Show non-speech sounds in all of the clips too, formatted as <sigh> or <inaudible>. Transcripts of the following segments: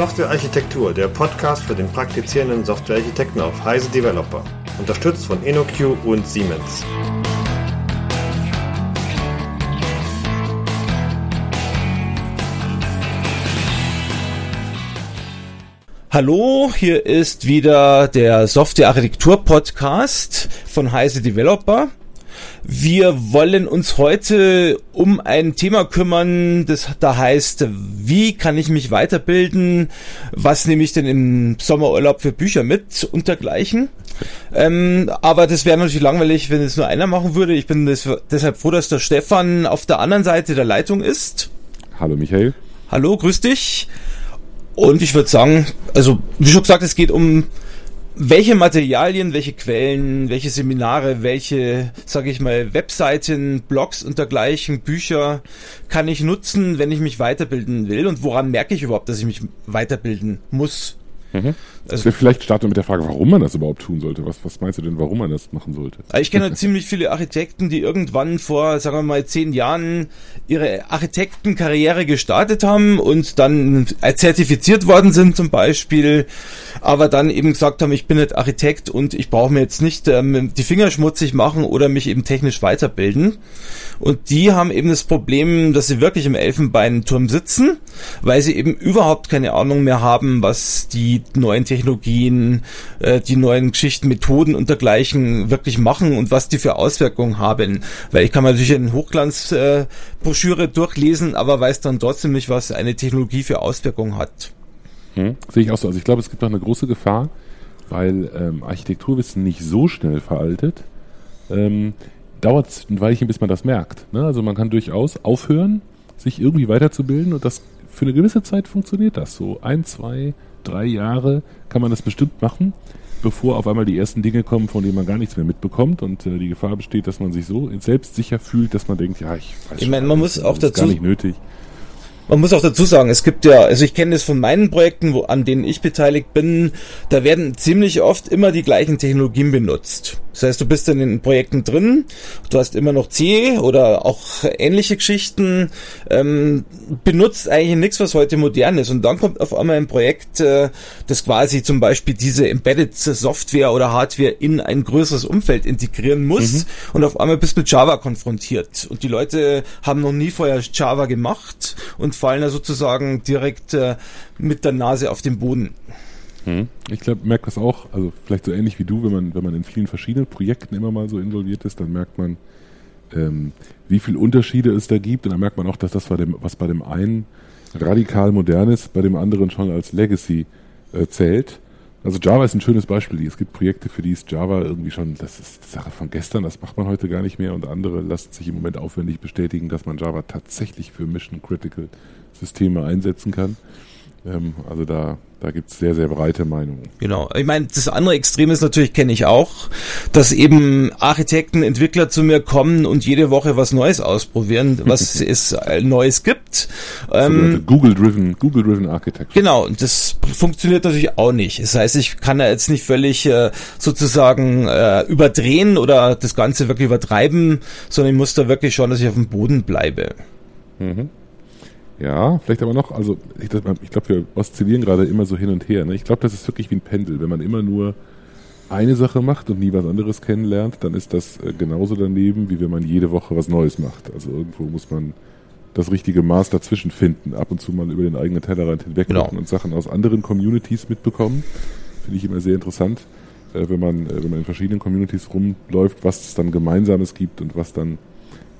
Softwarearchitektur, der Podcast für den praktizierenden Softwarearchitekten auf Heise Developer. Unterstützt von InnoQ und Siemens. Hallo, hier ist wieder der Softwarearchitektur Podcast von Heise Developer. Wir wollen uns heute um ein Thema kümmern, das da heißt, wie kann ich mich weiterbilden? Was nehme ich denn im Sommerurlaub für Bücher mit und dergleichen? Ähm, aber das wäre natürlich langweilig, wenn es nur einer machen würde. Ich bin des, deshalb froh, dass der Stefan auf der anderen Seite der Leitung ist. Hallo Michael. Hallo, grüß dich. Und ich würde sagen, also wie schon gesagt, es geht um welche Materialien, welche Quellen, welche Seminare, welche, sage ich mal, Webseiten, Blogs und dergleichen, Bücher kann ich nutzen, wenn ich mich weiterbilden will und woran merke ich überhaupt, dass ich mich weiterbilden muss? Mhm. Also vielleicht starten wir mit der Frage, warum man das überhaupt tun sollte. Was, was meinst du denn, warum man das machen sollte? Ich kenne ziemlich viele Architekten, die irgendwann vor, sagen wir mal, zehn Jahren ihre Architektenkarriere gestartet haben und dann zertifiziert worden sind zum Beispiel, aber dann eben gesagt haben, ich bin nicht Architekt und ich brauche mir jetzt nicht ähm, die Finger schmutzig machen oder mich eben technisch weiterbilden. Und die haben eben das Problem, dass sie wirklich im Elfenbeinturm sitzen, weil sie eben überhaupt keine Ahnung mehr haben, was die neuen Technologien, äh, die neuen Geschichten, Methoden und dergleichen wirklich machen und was die für Auswirkungen haben. Weil ich kann mir natürlich eine Hochglanzbroschüre äh, durchlesen, aber weiß dann trotzdem nicht, was eine Technologie für Auswirkungen hat. Hm, sehe ich auch so. Also ich glaube, es gibt auch eine große Gefahr, weil ähm, Architekturwissen nicht so schnell veraltet. Ähm, dauert es ein Weilchen, bis man das merkt. Ne? Also man kann durchaus aufhören, sich irgendwie weiterzubilden und das für eine gewisse Zeit funktioniert das. So ein, zwei, drei Jahre kann man das bestimmt machen, bevor auf einmal die ersten Dinge kommen, von denen man gar nichts mehr mitbekommt und äh, die Gefahr besteht, dass man sich so selbstsicher fühlt, dass man denkt, ja, ich weiß Ich meine, man muss auch dazu gar nicht nötig. Man muss auch dazu sagen, es gibt ja, also ich kenne das von meinen Projekten, wo, an denen ich beteiligt bin, da werden ziemlich oft immer die gleichen Technologien benutzt. Das heißt, du bist in den Projekten drin, du hast immer noch C oder auch ähnliche Geschichten, ähm, benutzt eigentlich nichts, was heute modern ist. Und dann kommt auf einmal ein Projekt, äh, das quasi zum Beispiel diese Embedded Software oder Hardware in ein größeres Umfeld integrieren muss. Mhm. Und auf einmal bist du mit Java konfrontiert. Und die Leute haben noch nie vorher Java gemacht und fallen da sozusagen direkt äh, mit der Nase auf den Boden. Hm. Ich glaube, merkt das auch, also vielleicht so ähnlich wie du, wenn man, wenn man in vielen verschiedenen Projekten immer mal so involviert ist, dann merkt man, ähm, wie viele Unterschiede es da gibt und dann merkt man auch, dass das, bei dem, was bei dem einen radikal modern ist, bei dem anderen schon als Legacy äh, zählt. Also Java ist ein schönes Beispiel. Es gibt Projekte, für die ist Java irgendwie schon, das ist Sache von gestern, das macht man heute gar nicht mehr und andere lassen sich im Moment aufwendig bestätigen, dass man Java tatsächlich für Mission Critical Systeme einsetzen kann. Ähm, also da, da gibt's sehr, sehr breite Meinungen. Genau. Ich meine, das andere Extrem ist natürlich, kenne ich auch, dass eben Architekten, Entwickler zu mir kommen und jede Woche was Neues ausprobieren, was <laughs> es Neues gibt. Ähm, Google-driven, Google-driven Architecture. Genau. Und das funktioniert natürlich auch nicht. Das heißt, ich kann da jetzt nicht völlig äh, sozusagen äh, überdrehen oder das Ganze wirklich übertreiben, sondern ich muss da wirklich schauen, dass ich auf dem Boden bleibe. Mhm. Ja, vielleicht aber noch, also ich, ich glaube, wir oszillieren gerade immer so hin und her. Ne? Ich glaube, das ist wirklich wie ein Pendel. Wenn man immer nur eine Sache macht und nie was anderes kennenlernt, dann ist das äh, genauso daneben, wie wenn man jede Woche was Neues macht. Also irgendwo muss man das richtige Maß dazwischen finden. Ab und zu mal über den eigenen Tellerrand hinweg genau. und Sachen aus anderen Communities mitbekommen. Finde ich immer sehr interessant, äh, wenn man, äh, wenn man in verschiedenen Communities rumläuft, was es dann Gemeinsames gibt und was dann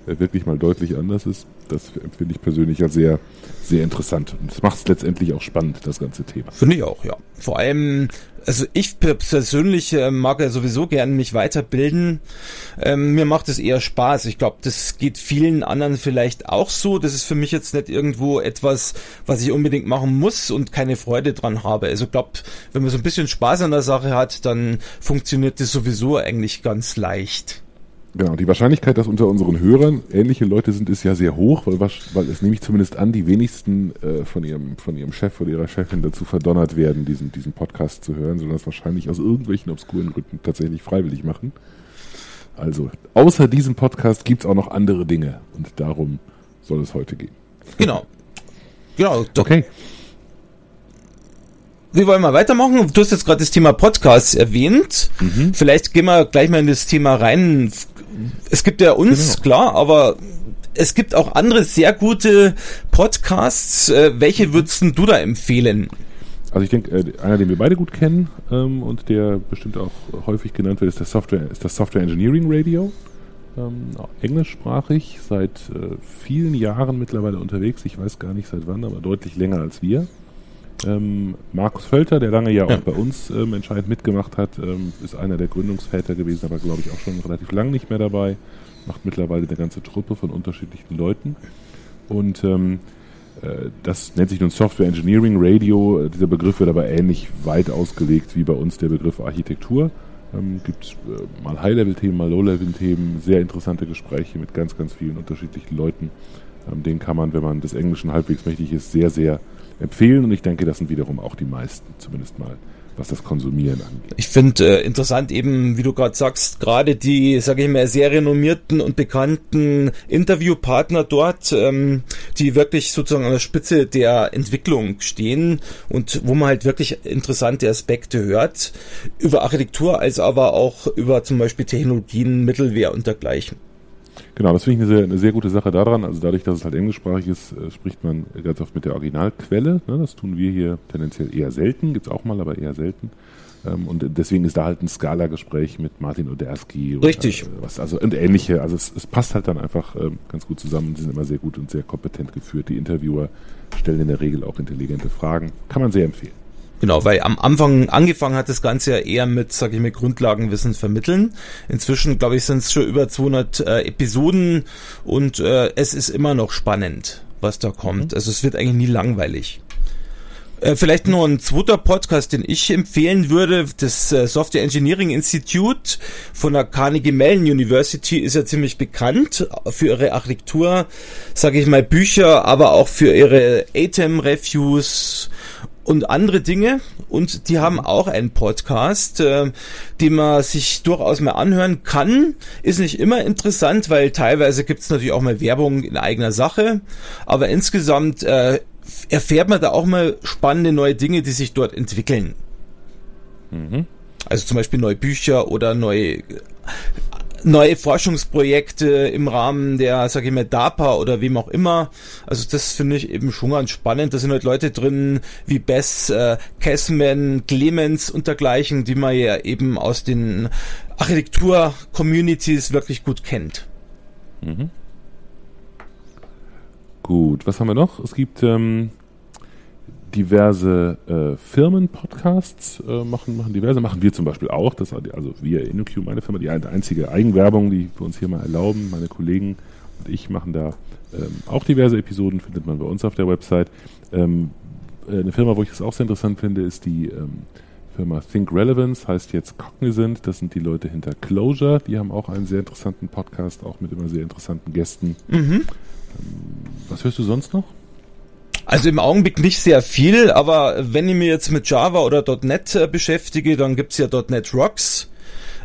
wirklich mal deutlich anders ist. Das empfinde ich persönlich als sehr, sehr interessant. Und das macht es letztendlich auch spannend, das ganze Thema. Finde ich auch, ja. Vor allem, also ich persönlich äh, mag ja sowieso gern mich weiterbilden. Ähm, mir macht es eher Spaß. Ich glaube, das geht vielen anderen vielleicht auch so. Das ist für mich jetzt nicht irgendwo etwas, was ich unbedingt machen muss und keine Freude dran habe. Also ich glaube, wenn man so ein bisschen Spaß an der Sache hat, dann funktioniert das sowieso eigentlich ganz leicht. Genau, die Wahrscheinlichkeit, dass unter unseren Hörern ähnliche Leute sind, ist ja sehr hoch, weil, weil es nehme ich zumindest an, die wenigsten äh, von, ihrem, von ihrem Chef oder ihrer Chefin dazu verdonnert werden, diesen, diesen Podcast zu hören, sondern es wahrscheinlich aus irgendwelchen obskuren Gründen tatsächlich freiwillig machen. Also, außer diesem Podcast gibt es auch noch andere Dinge und darum soll es heute gehen. Genau. Genau. <laughs> Okay. wir wollen mal weitermachen. Du hast jetzt gerade das Thema Podcasts erwähnt. Mhm. Vielleicht gehen wir gleich mal in das Thema rein. Es gibt ja uns, genau. klar, aber es gibt auch andere sehr gute Podcasts. Äh, welche würdest du da empfehlen? Also ich denke, äh, einer, den wir beide gut kennen ähm, und der bestimmt auch häufig genannt wird, ist, der Software, ist das Software Engineering Radio. Ähm, englischsprachig, seit äh, vielen Jahren mittlerweile unterwegs. Ich weiß gar nicht seit wann, aber deutlich länger als wir. Ähm, Markus Völter, der lange ja auch ja. bei uns ähm, entscheidend mitgemacht hat, ähm, ist einer der Gründungsväter gewesen, aber glaube ich auch schon relativ lang nicht mehr dabei. Macht mittlerweile eine ganze Truppe von unterschiedlichen Leuten. Und ähm, äh, das nennt sich nun Software Engineering Radio. Dieser Begriff wird aber ähnlich weit ausgelegt wie bei uns der Begriff Architektur. Ähm, gibt äh, mal High-Level-Themen, mal Low-Level-Themen, sehr interessante Gespräche mit ganz, ganz vielen unterschiedlichen Leuten. Ähm, den kann man, wenn man des Englischen halbwegs mächtig ist, sehr, sehr empfehlen. Und ich denke, das sind wiederum auch die meisten, zumindest mal was das Konsumieren angeht. Ich finde äh, interessant eben, wie du gerade sagst, gerade die, sage ich mal, sehr renommierten und bekannten Interviewpartner dort, ähm, die wirklich sozusagen an der Spitze der Entwicklung stehen und wo man halt wirklich interessante Aspekte hört über Architektur, als aber auch über zum Beispiel Technologien, Mittelwehr und dergleichen. Genau, das finde ich eine sehr, eine sehr gute Sache daran. Also dadurch, dass es halt englischsprachig ist, äh, spricht man ganz oft mit der Originalquelle. Ne? Das tun wir hier tendenziell eher selten, gibt es auch mal, aber eher selten. Ähm, und deswegen ist da halt ein Skala-Gespräch mit Martin Oderski. Richtig. Oder, was, also und ähnliche. Also es, es passt halt dann einfach ähm, ganz gut zusammen. Die sind immer sehr gut und sehr kompetent geführt. Die Interviewer stellen in der Regel auch intelligente Fragen. Kann man sehr empfehlen. Genau, weil am Anfang angefangen hat das Ganze ja eher mit, sag ich mal, Grundlagenwissen vermitteln. Inzwischen, glaube ich, sind es schon über 200 äh, Episoden und äh, es ist immer noch spannend, was da kommt. Mhm. Also es wird eigentlich nie langweilig. Äh, vielleicht noch ein zweiter Podcast, den ich empfehlen würde. Das äh, Software Engineering Institute von der Carnegie Mellon University ist ja ziemlich bekannt für ihre Architektur, sage ich mal, Bücher, aber auch für ihre ATEM-Reviews und andere Dinge. Und die haben auch einen Podcast, äh, den man sich durchaus mal anhören kann. Ist nicht immer interessant, weil teilweise gibt es natürlich auch mal Werbung in eigener Sache. Aber insgesamt äh, erfährt man da auch mal spannende neue Dinge, die sich dort entwickeln. Mhm. Also zum Beispiel neue Bücher oder neue neue Forschungsprojekte im Rahmen der, sag ich mal, DARPA oder wem auch immer. Also das finde ich eben schon ganz spannend. Da sind halt Leute drin wie Bess, äh, Kessman, Clemens und dergleichen, die man ja eben aus den Architektur-Communities wirklich gut kennt. Mhm. Gut, was haben wir noch? Es gibt ähm, diverse äh, Firmen-Podcasts äh, machen, machen diverse, machen wir zum Beispiel auch. Das, also wir, InnoQ, meine Firma, die einzige Eigenwerbung, die wir uns hier mal erlauben. Meine Kollegen und ich machen da ähm, auch diverse Episoden, findet man bei uns auf der Website. Ähm, äh, eine Firma, wo ich das auch sehr interessant finde, ist die ähm, Firma Think Relevance, heißt jetzt Cognizant. Das sind die Leute hinter Closure. Die haben auch einen sehr interessanten Podcast, auch mit immer sehr interessanten Gästen. Mhm. Ähm, was hörst du sonst noch? Also im Augenblick nicht sehr viel, aber wenn ich mir jetzt mit Java oder .NET äh, beschäftige, dann gibt's ja .NET Rocks.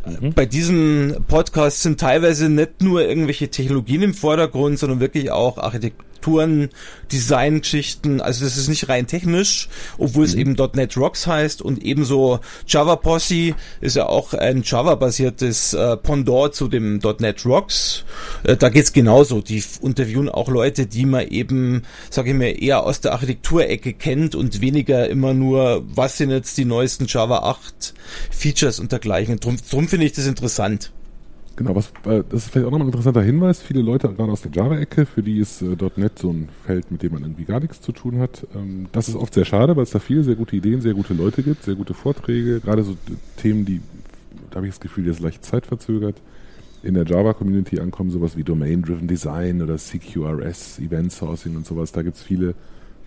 Mhm. Bei diesem Podcast sind teilweise nicht nur irgendwelche Technologien im Vordergrund, sondern wirklich auch Architektur Architekturen, Designgeschichten. Also das ist nicht rein technisch, obwohl mhm. es eben .NET Rocks heißt und ebenso Java Posse ist ja auch ein Java-basiertes äh, Pendant zu dem .NET Rocks. Äh, da geht's genauso. Die interviewen auch Leute, die man eben, sage ich mir, eher aus der Architekturecke kennt und weniger immer nur, was sind jetzt die neuesten Java 8 Features und dergleichen. Drum, drum finde ich das interessant. Genau, was, äh, das ist vielleicht auch nochmal ein interessanter Hinweis. Viele Leute, gerade aus der Java-Ecke, für die ist äh, .NET so ein Feld, mit dem man irgendwie gar nichts zu tun hat. Ähm, das ist oft sehr schade, weil es da viele sehr gute Ideen, sehr gute Leute gibt, sehr gute Vorträge, gerade so Themen, die, da habe ich das Gefühl, die ist leicht zeitverzögert, in der Java-Community ankommen, sowas wie Domain-Driven Design oder CQRS, Event Sourcing und sowas. Da gibt es viele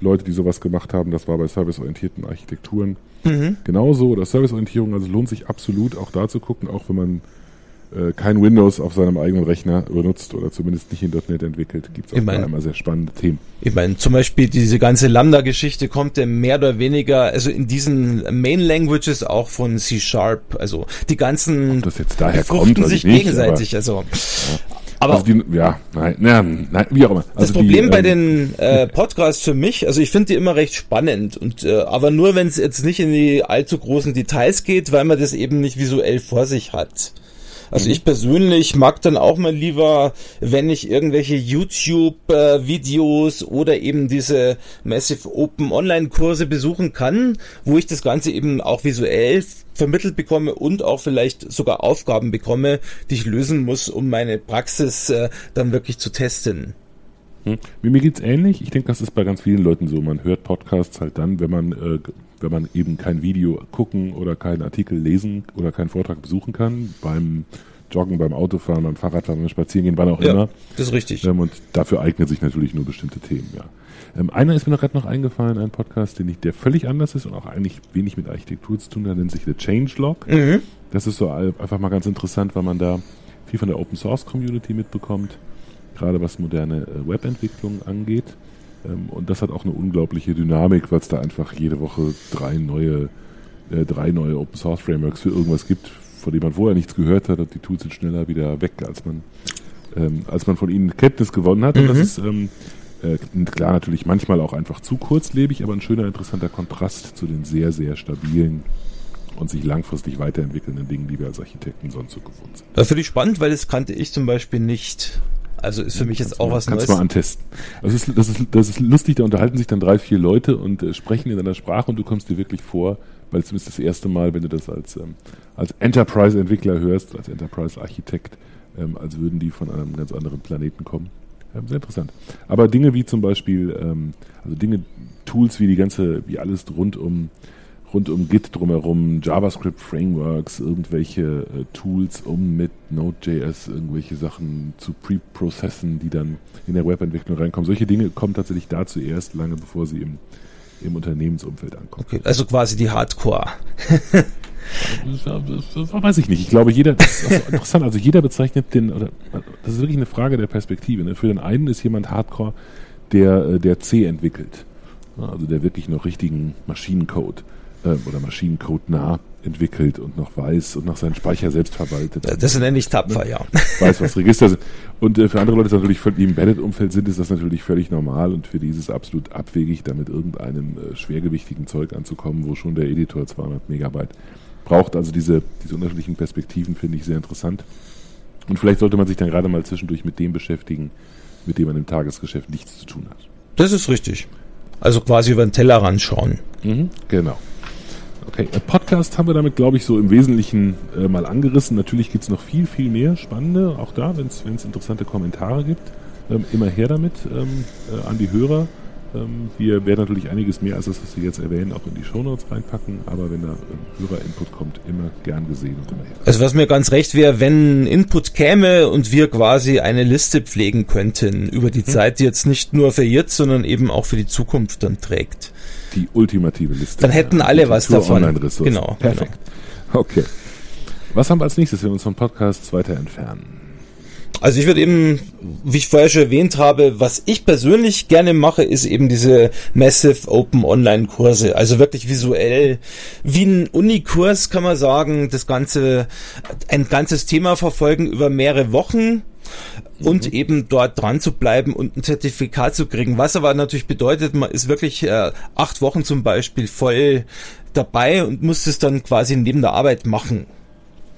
Leute, die sowas gemacht haben. Das war bei serviceorientierten Architekturen mhm. genauso oder Serviceorientierung. Also lohnt sich absolut auch da zu gucken, auch wenn man kein Windows auf seinem eigenen Rechner benutzt oder zumindest nicht in .NET entwickelt, gibt es auch mein, immer sehr spannende Themen. Ich meine, zum Beispiel diese ganze Lambda-Geschichte kommt ja mehr oder weniger, also in diesen Main-Languages auch von C-Sharp, also die ganzen Ob das jetzt daher kommt, sich nicht, gegenseitig, aber, also ja. Aber also die, ja, nein, nein, nein, wie auch immer. Also das Problem die, bei ähm, den äh, Podcasts für mich, also ich finde die immer recht spannend und äh, aber nur wenn es jetzt nicht in die allzu großen Details geht, weil man das eben nicht visuell vor sich hat. Also mhm. ich persönlich mag dann auch mal lieber, wenn ich irgendwelche YouTube-Videos oder eben diese Massive Open Online-Kurse besuchen kann, wo ich das Ganze eben auch visuell vermittelt bekomme und auch vielleicht sogar Aufgaben bekomme, die ich lösen muss, um meine Praxis äh, dann wirklich zu testen. Hm. Mir geht's ähnlich. Ich denke, das ist bei ganz vielen Leuten so. Man hört Podcasts halt dann, wenn man äh, wenn man eben kein Video gucken oder keinen Artikel lesen oder keinen Vortrag besuchen kann, beim Joggen, beim Autofahren, beim Fahrradfahren, beim Spazierengehen, wann auch ja, immer. Das ist richtig. Ähm, und dafür eignen sich natürlich nur bestimmte Themen, ja. Ähm, einer ist mir noch gerade noch eingefallen, ein Podcast, den ich, der völlig anders ist und auch eigentlich wenig mit Architektur zu tun hat, nennt sich The Changelog. Mhm. Das ist so einfach mal ganz interessant, weil man da viel von der Open Source Community mitbekommt, gerade was moderne äh, Webentwicklung angeht. Ähm, und das hat auch eine unglaubliche Dynamik, weil es da einfach jede Woche drei neue, äh, drei neue Open Source Frameworks für irgendwas gibt, von denen man vorher nichts gehört hat und die Tools sind schneller wieder weg, als man, ähm, als man von ihnen Kenntnis gewonnen hat. Mhm. Und das ist ähm, äh, klar natürlich manchmal auch einfach zu kurzlebig, aber ein schöner, interessanter Kontrast zu den sehr, sehr stabilen und sich langfristig weiterentwickelnden Dingen, die wir als Architekten sonst so gewohnt sind. Das finde ich spannend, weil das kannte ich zum Beispiel nicht. Also ist für mich jetzt auch mal, was kannst Neues. Kannst du mal antesten. Also ist, das, ist, das ist lustig, da unterhalten sich dann drei, vier Leute und äh, sprechen in einer Sprache und du kommst dir wirklich vor, weil es ist das erste Mal, wenn du das als, ähm, als Enterprise-Entwickler hörst, als Enterprise-Architekt, ähm, als würden die von einem ganz anderen Planeten kommen. Ähm, sehr interessant. Aber Dinge wie zum Beispiel, ähm, also Dinge, Tools wie die ganze, wie alles rund um rund um Git drumherum, JavaScript-Frameworks, irgendwelche äh, Tools, um mit Node.js irgendwelche Sachen zu pre-processen, die dann in der Webentwicklung reinkommen. Solche Dinge kommen tatsächlich da zuerst, lange bevor sie im, im Unternehmensumfeld ankommen. Okay, also quasi die Hardcore. Das, <laughs> weiß ich nicht. Ich glaube, jeder, das ist interessant, also jeder bezeichnet den, oder das ist wirklich eine Frage der Perspektive. Ne? Für den einen ist jemand Hardcore, der, äh, der C entwickelt. Also der wirklich noch richtigen Maschinencode äh, oder Maschinencode nah entwickelt und noch weiß und noch seinen Speicher selbst verwaltet. Das nenne ich tapfer, ne? ja. <laughs> Weiß, was Register sind. Und äh, für andere Leute ist natürlich, die im Embedded-Umfeld sind, ist das natürlich völlig normal und für die ist es absolut abwegig, da mit irgendeinem äh, schwergewichtigen Zeug anzukommen, wo schon der Editor 200 Megabyte braucht. Also diese, diese unterschiedlichen Perspektiven finde ich sehr interessant. Und vielleicht sollte man sich dann gerade mal zwischendurch mit dem beschäftigen, mit dem man im Tagesgeschäft nichts zu tun hat. Das ist richtig. Also quasi über den Teller ranschauen. Mhm, genau. Okay, Podcast haben wir damit, glaube ich, so im Wesentlichen äh, mal angerissen. Natürlich gibt es noch viel, viel mehr spannende, auch da, wenn es interessante Kommentare gibt. Ähm, immer her damit ähm, äh, an die Hörer. Ähm, wir werden natürlich einiges mehr als das, was wir jetzt erwähnen, auch in die Shownotes reinpacken, aber wenn da ähm, Hörerinput kommt, immer gern gesehen und immer her. Also was mir ganz recht wäre, wenn Input käme und wir quasi eine Liste pflegen könnten über die hm. Zeit, die jetzt nicht nur für jetzt, sondern eben auch für die Zukunft dann trägt die ultimative Liste. Dann hätten alle was davon. Genau. Perfekt. Genau. Okay. Was haben wir als nächstes, wenn wir uns vom Podcast weiter entfernen? Also ich würde eben, wie ich vorher schon erwähnt habe, was ich persönlich gerne mache, ist eben diese Massive Open Online Kurse. Also wirklich visuell, wie ein Unikurs kann man sagen, das ganze, ein ganzes Thema verfolgen über mehrere Wochen und mhm. eben dort dran zu bleiben und ein Zertifikat zu kriegen. Was aber natürlich bedeutet, man ist wirklich äh, acht Wochen zum Beispiel voll dabei und muss es dann quasi neben der Arbeit machen.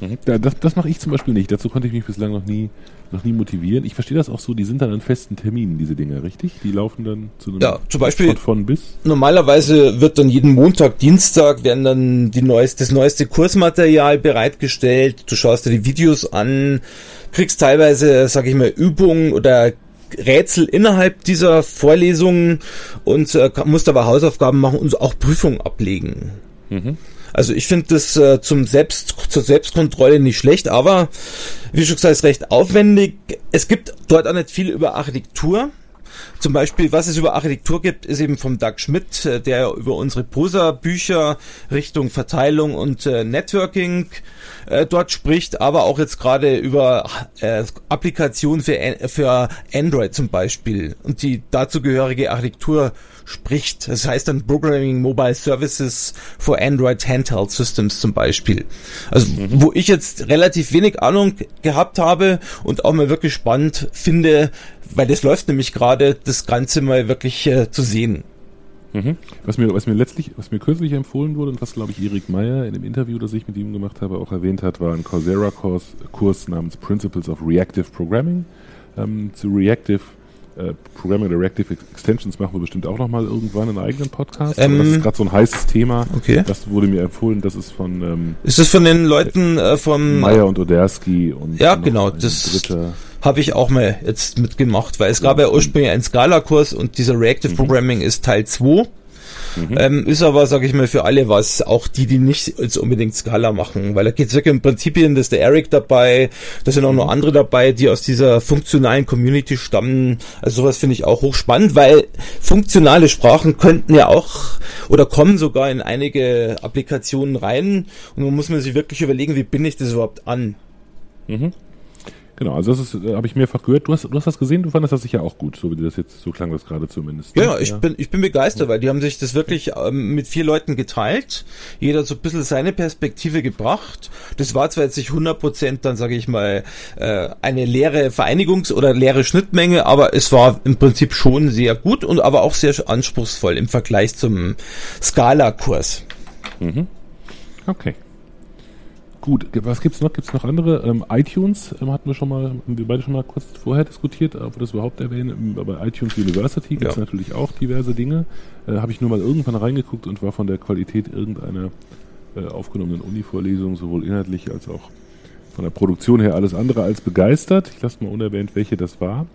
Mhm. Ja, das, das mache ich zum Beispiel nicht. Dazu konnte ich mich bislang noch nie noch nie motivieren. Ich verstehe das auch so, die sind dann an festen Terminen, diese Dinge, richtig? Die laufen dann zu einem ja, zum Beispiel von bis? Normalerweise wird dann jeden Montag, Dienstag werden dann die neueste, das neueste Kursmaterial bereitgestellt. Du schaust dir die Videos an, kriegst teilweise, sag ich mal, Übungen oder Rätsel innerhalb dieser Vorlesungen und äh, musst aber Hausaufgaben machen und auch Prüfungen ablegen. Mhm. Also ich finde das äh, zum Selbst, zur Selbstkontrolle nicht schlecht, aber wie schon gesagt, ist recht aufwendig. Es gibt dort auch nicht viel über Architektur. Zum Beispiel, was es über Architektur gibt, ist eben vom Doug Schmidt, äh, der über unsere Prosa-Bücher Richtung Verteilung und äh, Networking äh, dort spricht, aber auch jetzt gerade über äh, Applikationen für, für Android zum Beispiel und die dazugehörige Architektur spricht. Das heißt dann Programming Mobile Services for Android Handheld Systems zum Beispiel. Also wo ich jetzt relativ wenig Ahnung gehabt habe und auch mal wirklich spannend finde, weil das läuft nämlich gerade, das Ganze mal wirklich äh, zu sehen. Mhm. Was mir, was mir letztlich, was mir kürzlich empfohlen wurde und was glaube ich Erik Meyer in dem Interview, das ich mit ihm gemacht habe, auch erwähnt hat, war ein Coursera-Kurs Kurs namens Principles of Reactive Programming. Ähm, zu Reactive äh, Programming oder Reactive Extensions machen wir bestimmt auch nochmal irgendwann einen eigenen Podcast. Ähm, das ist gerade so ein heißes Thema. Okay. Das wurde mir empfohlen, das ist von ähm, Ist das von den Leuten äh, vom Meyer und Odersky und Ja, genau, das habe ich auch mal jetzt mitgemacht, weil es gab ja ursprünglich einen Scala-Kurs und dieser Reactive mhm. Programming ist Teil 2 Mhm. Ähm, ist aber, sage ich mal, für alle was, auch die, die nicht jetzt unbedingt Scala machen, weil da geht es wirklich um Prinzipien, da ist der Eric dabei, da sind auch noch mhm. andere dabei, die aus dieser funktionalen Community stammen. Also sowas finde ich auch hochspannend, weil funktionale Sprachen könnten ja auch oder kommen sogar in einige Applikationen rein und man muss man sich wirklich überlegen, wie bin ich das überhaupt an? Mhm. Genau, also das ist, äh, habe ich mehrfach gehört. Du hast, du hast das gesehen, du fandest das sicher auch gut, so wie das jetzt, so klang das gerade zumindest. Ja, ne? ich ja. bin, ich bin begeistert, weil die haben sich das wirklich ähm, mit vier Leuten geteilt. Jeder hat so ein bisschen seine Perspektive gebracht. Das war zwar jetzt nicht 100 Prozent, dann sage ich mal, äh, eine leere Vereinigungs- oder leere Schnittmenge, aber es war im Prinzip schon sehr gut und aber auch sehr anspruchsvoll im Vergleich zum Scala-Kurs. Mhm. Okay. Gut, was gibt's noch? Gibt's noch andere? Ähm, iTunes ähm, hatten wir schon mal, haben wir beide schon mal kurz vorher diskutiert, ob wir das überhaupt erwähnen. Ähm, bei iTunes University gibt's ja. natürlich auch diverse Dinge. Äh, Habe ich nur mal irgendwann reingeguckt und war von der Qualität irgendeiner äh, aufgenommenen Uni-Vorlesung sowohl inhaltlich als auch von der Produktion her alles andere als begeistert. Ich lasse mal unerwähnt, welche das war.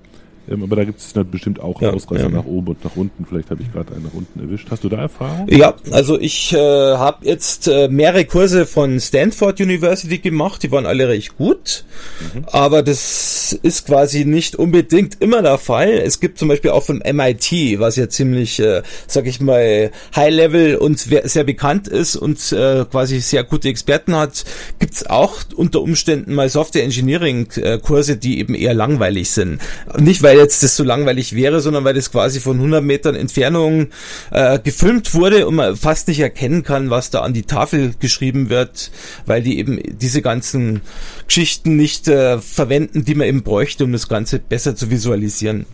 Ähm, aber da gibt es bestimmt auch ja, Ausreißer ja. nach oben und nach unten. Vielleicht habe ich gerade einen nach unten erwischt. Hast du da Erfahrung? Ja, also ich äh, habe jetzt äh, mehrere Kurse von Stanford University gemacht. Die waren alle recht gut. Mhm. Aber das ist quasi nicht unbedingt immer der Fall. Es gibt zum Beispiel auch von MIT, was ja ziemlich, äh, sag ich mal, High-Level und sehr bekannt ist und äh, quasi sehr gute Experten hat, gibt's auch unter Umständen mal Software Engineering äh, Kurse, die eben eher langweilig sind. Nicht weil weil jetzt das so langweilig wäre, sondern weil das quasi von 100 Metern Entfernung äh, gefilmt wurde und man fast nicht erkennen kann, was da an die Tafel geschrieben wird, weil die eben diese ganzen Geschichten nicht äh, verwenden, die man eben bräuchte, um das Ganze besser zu visualisieren.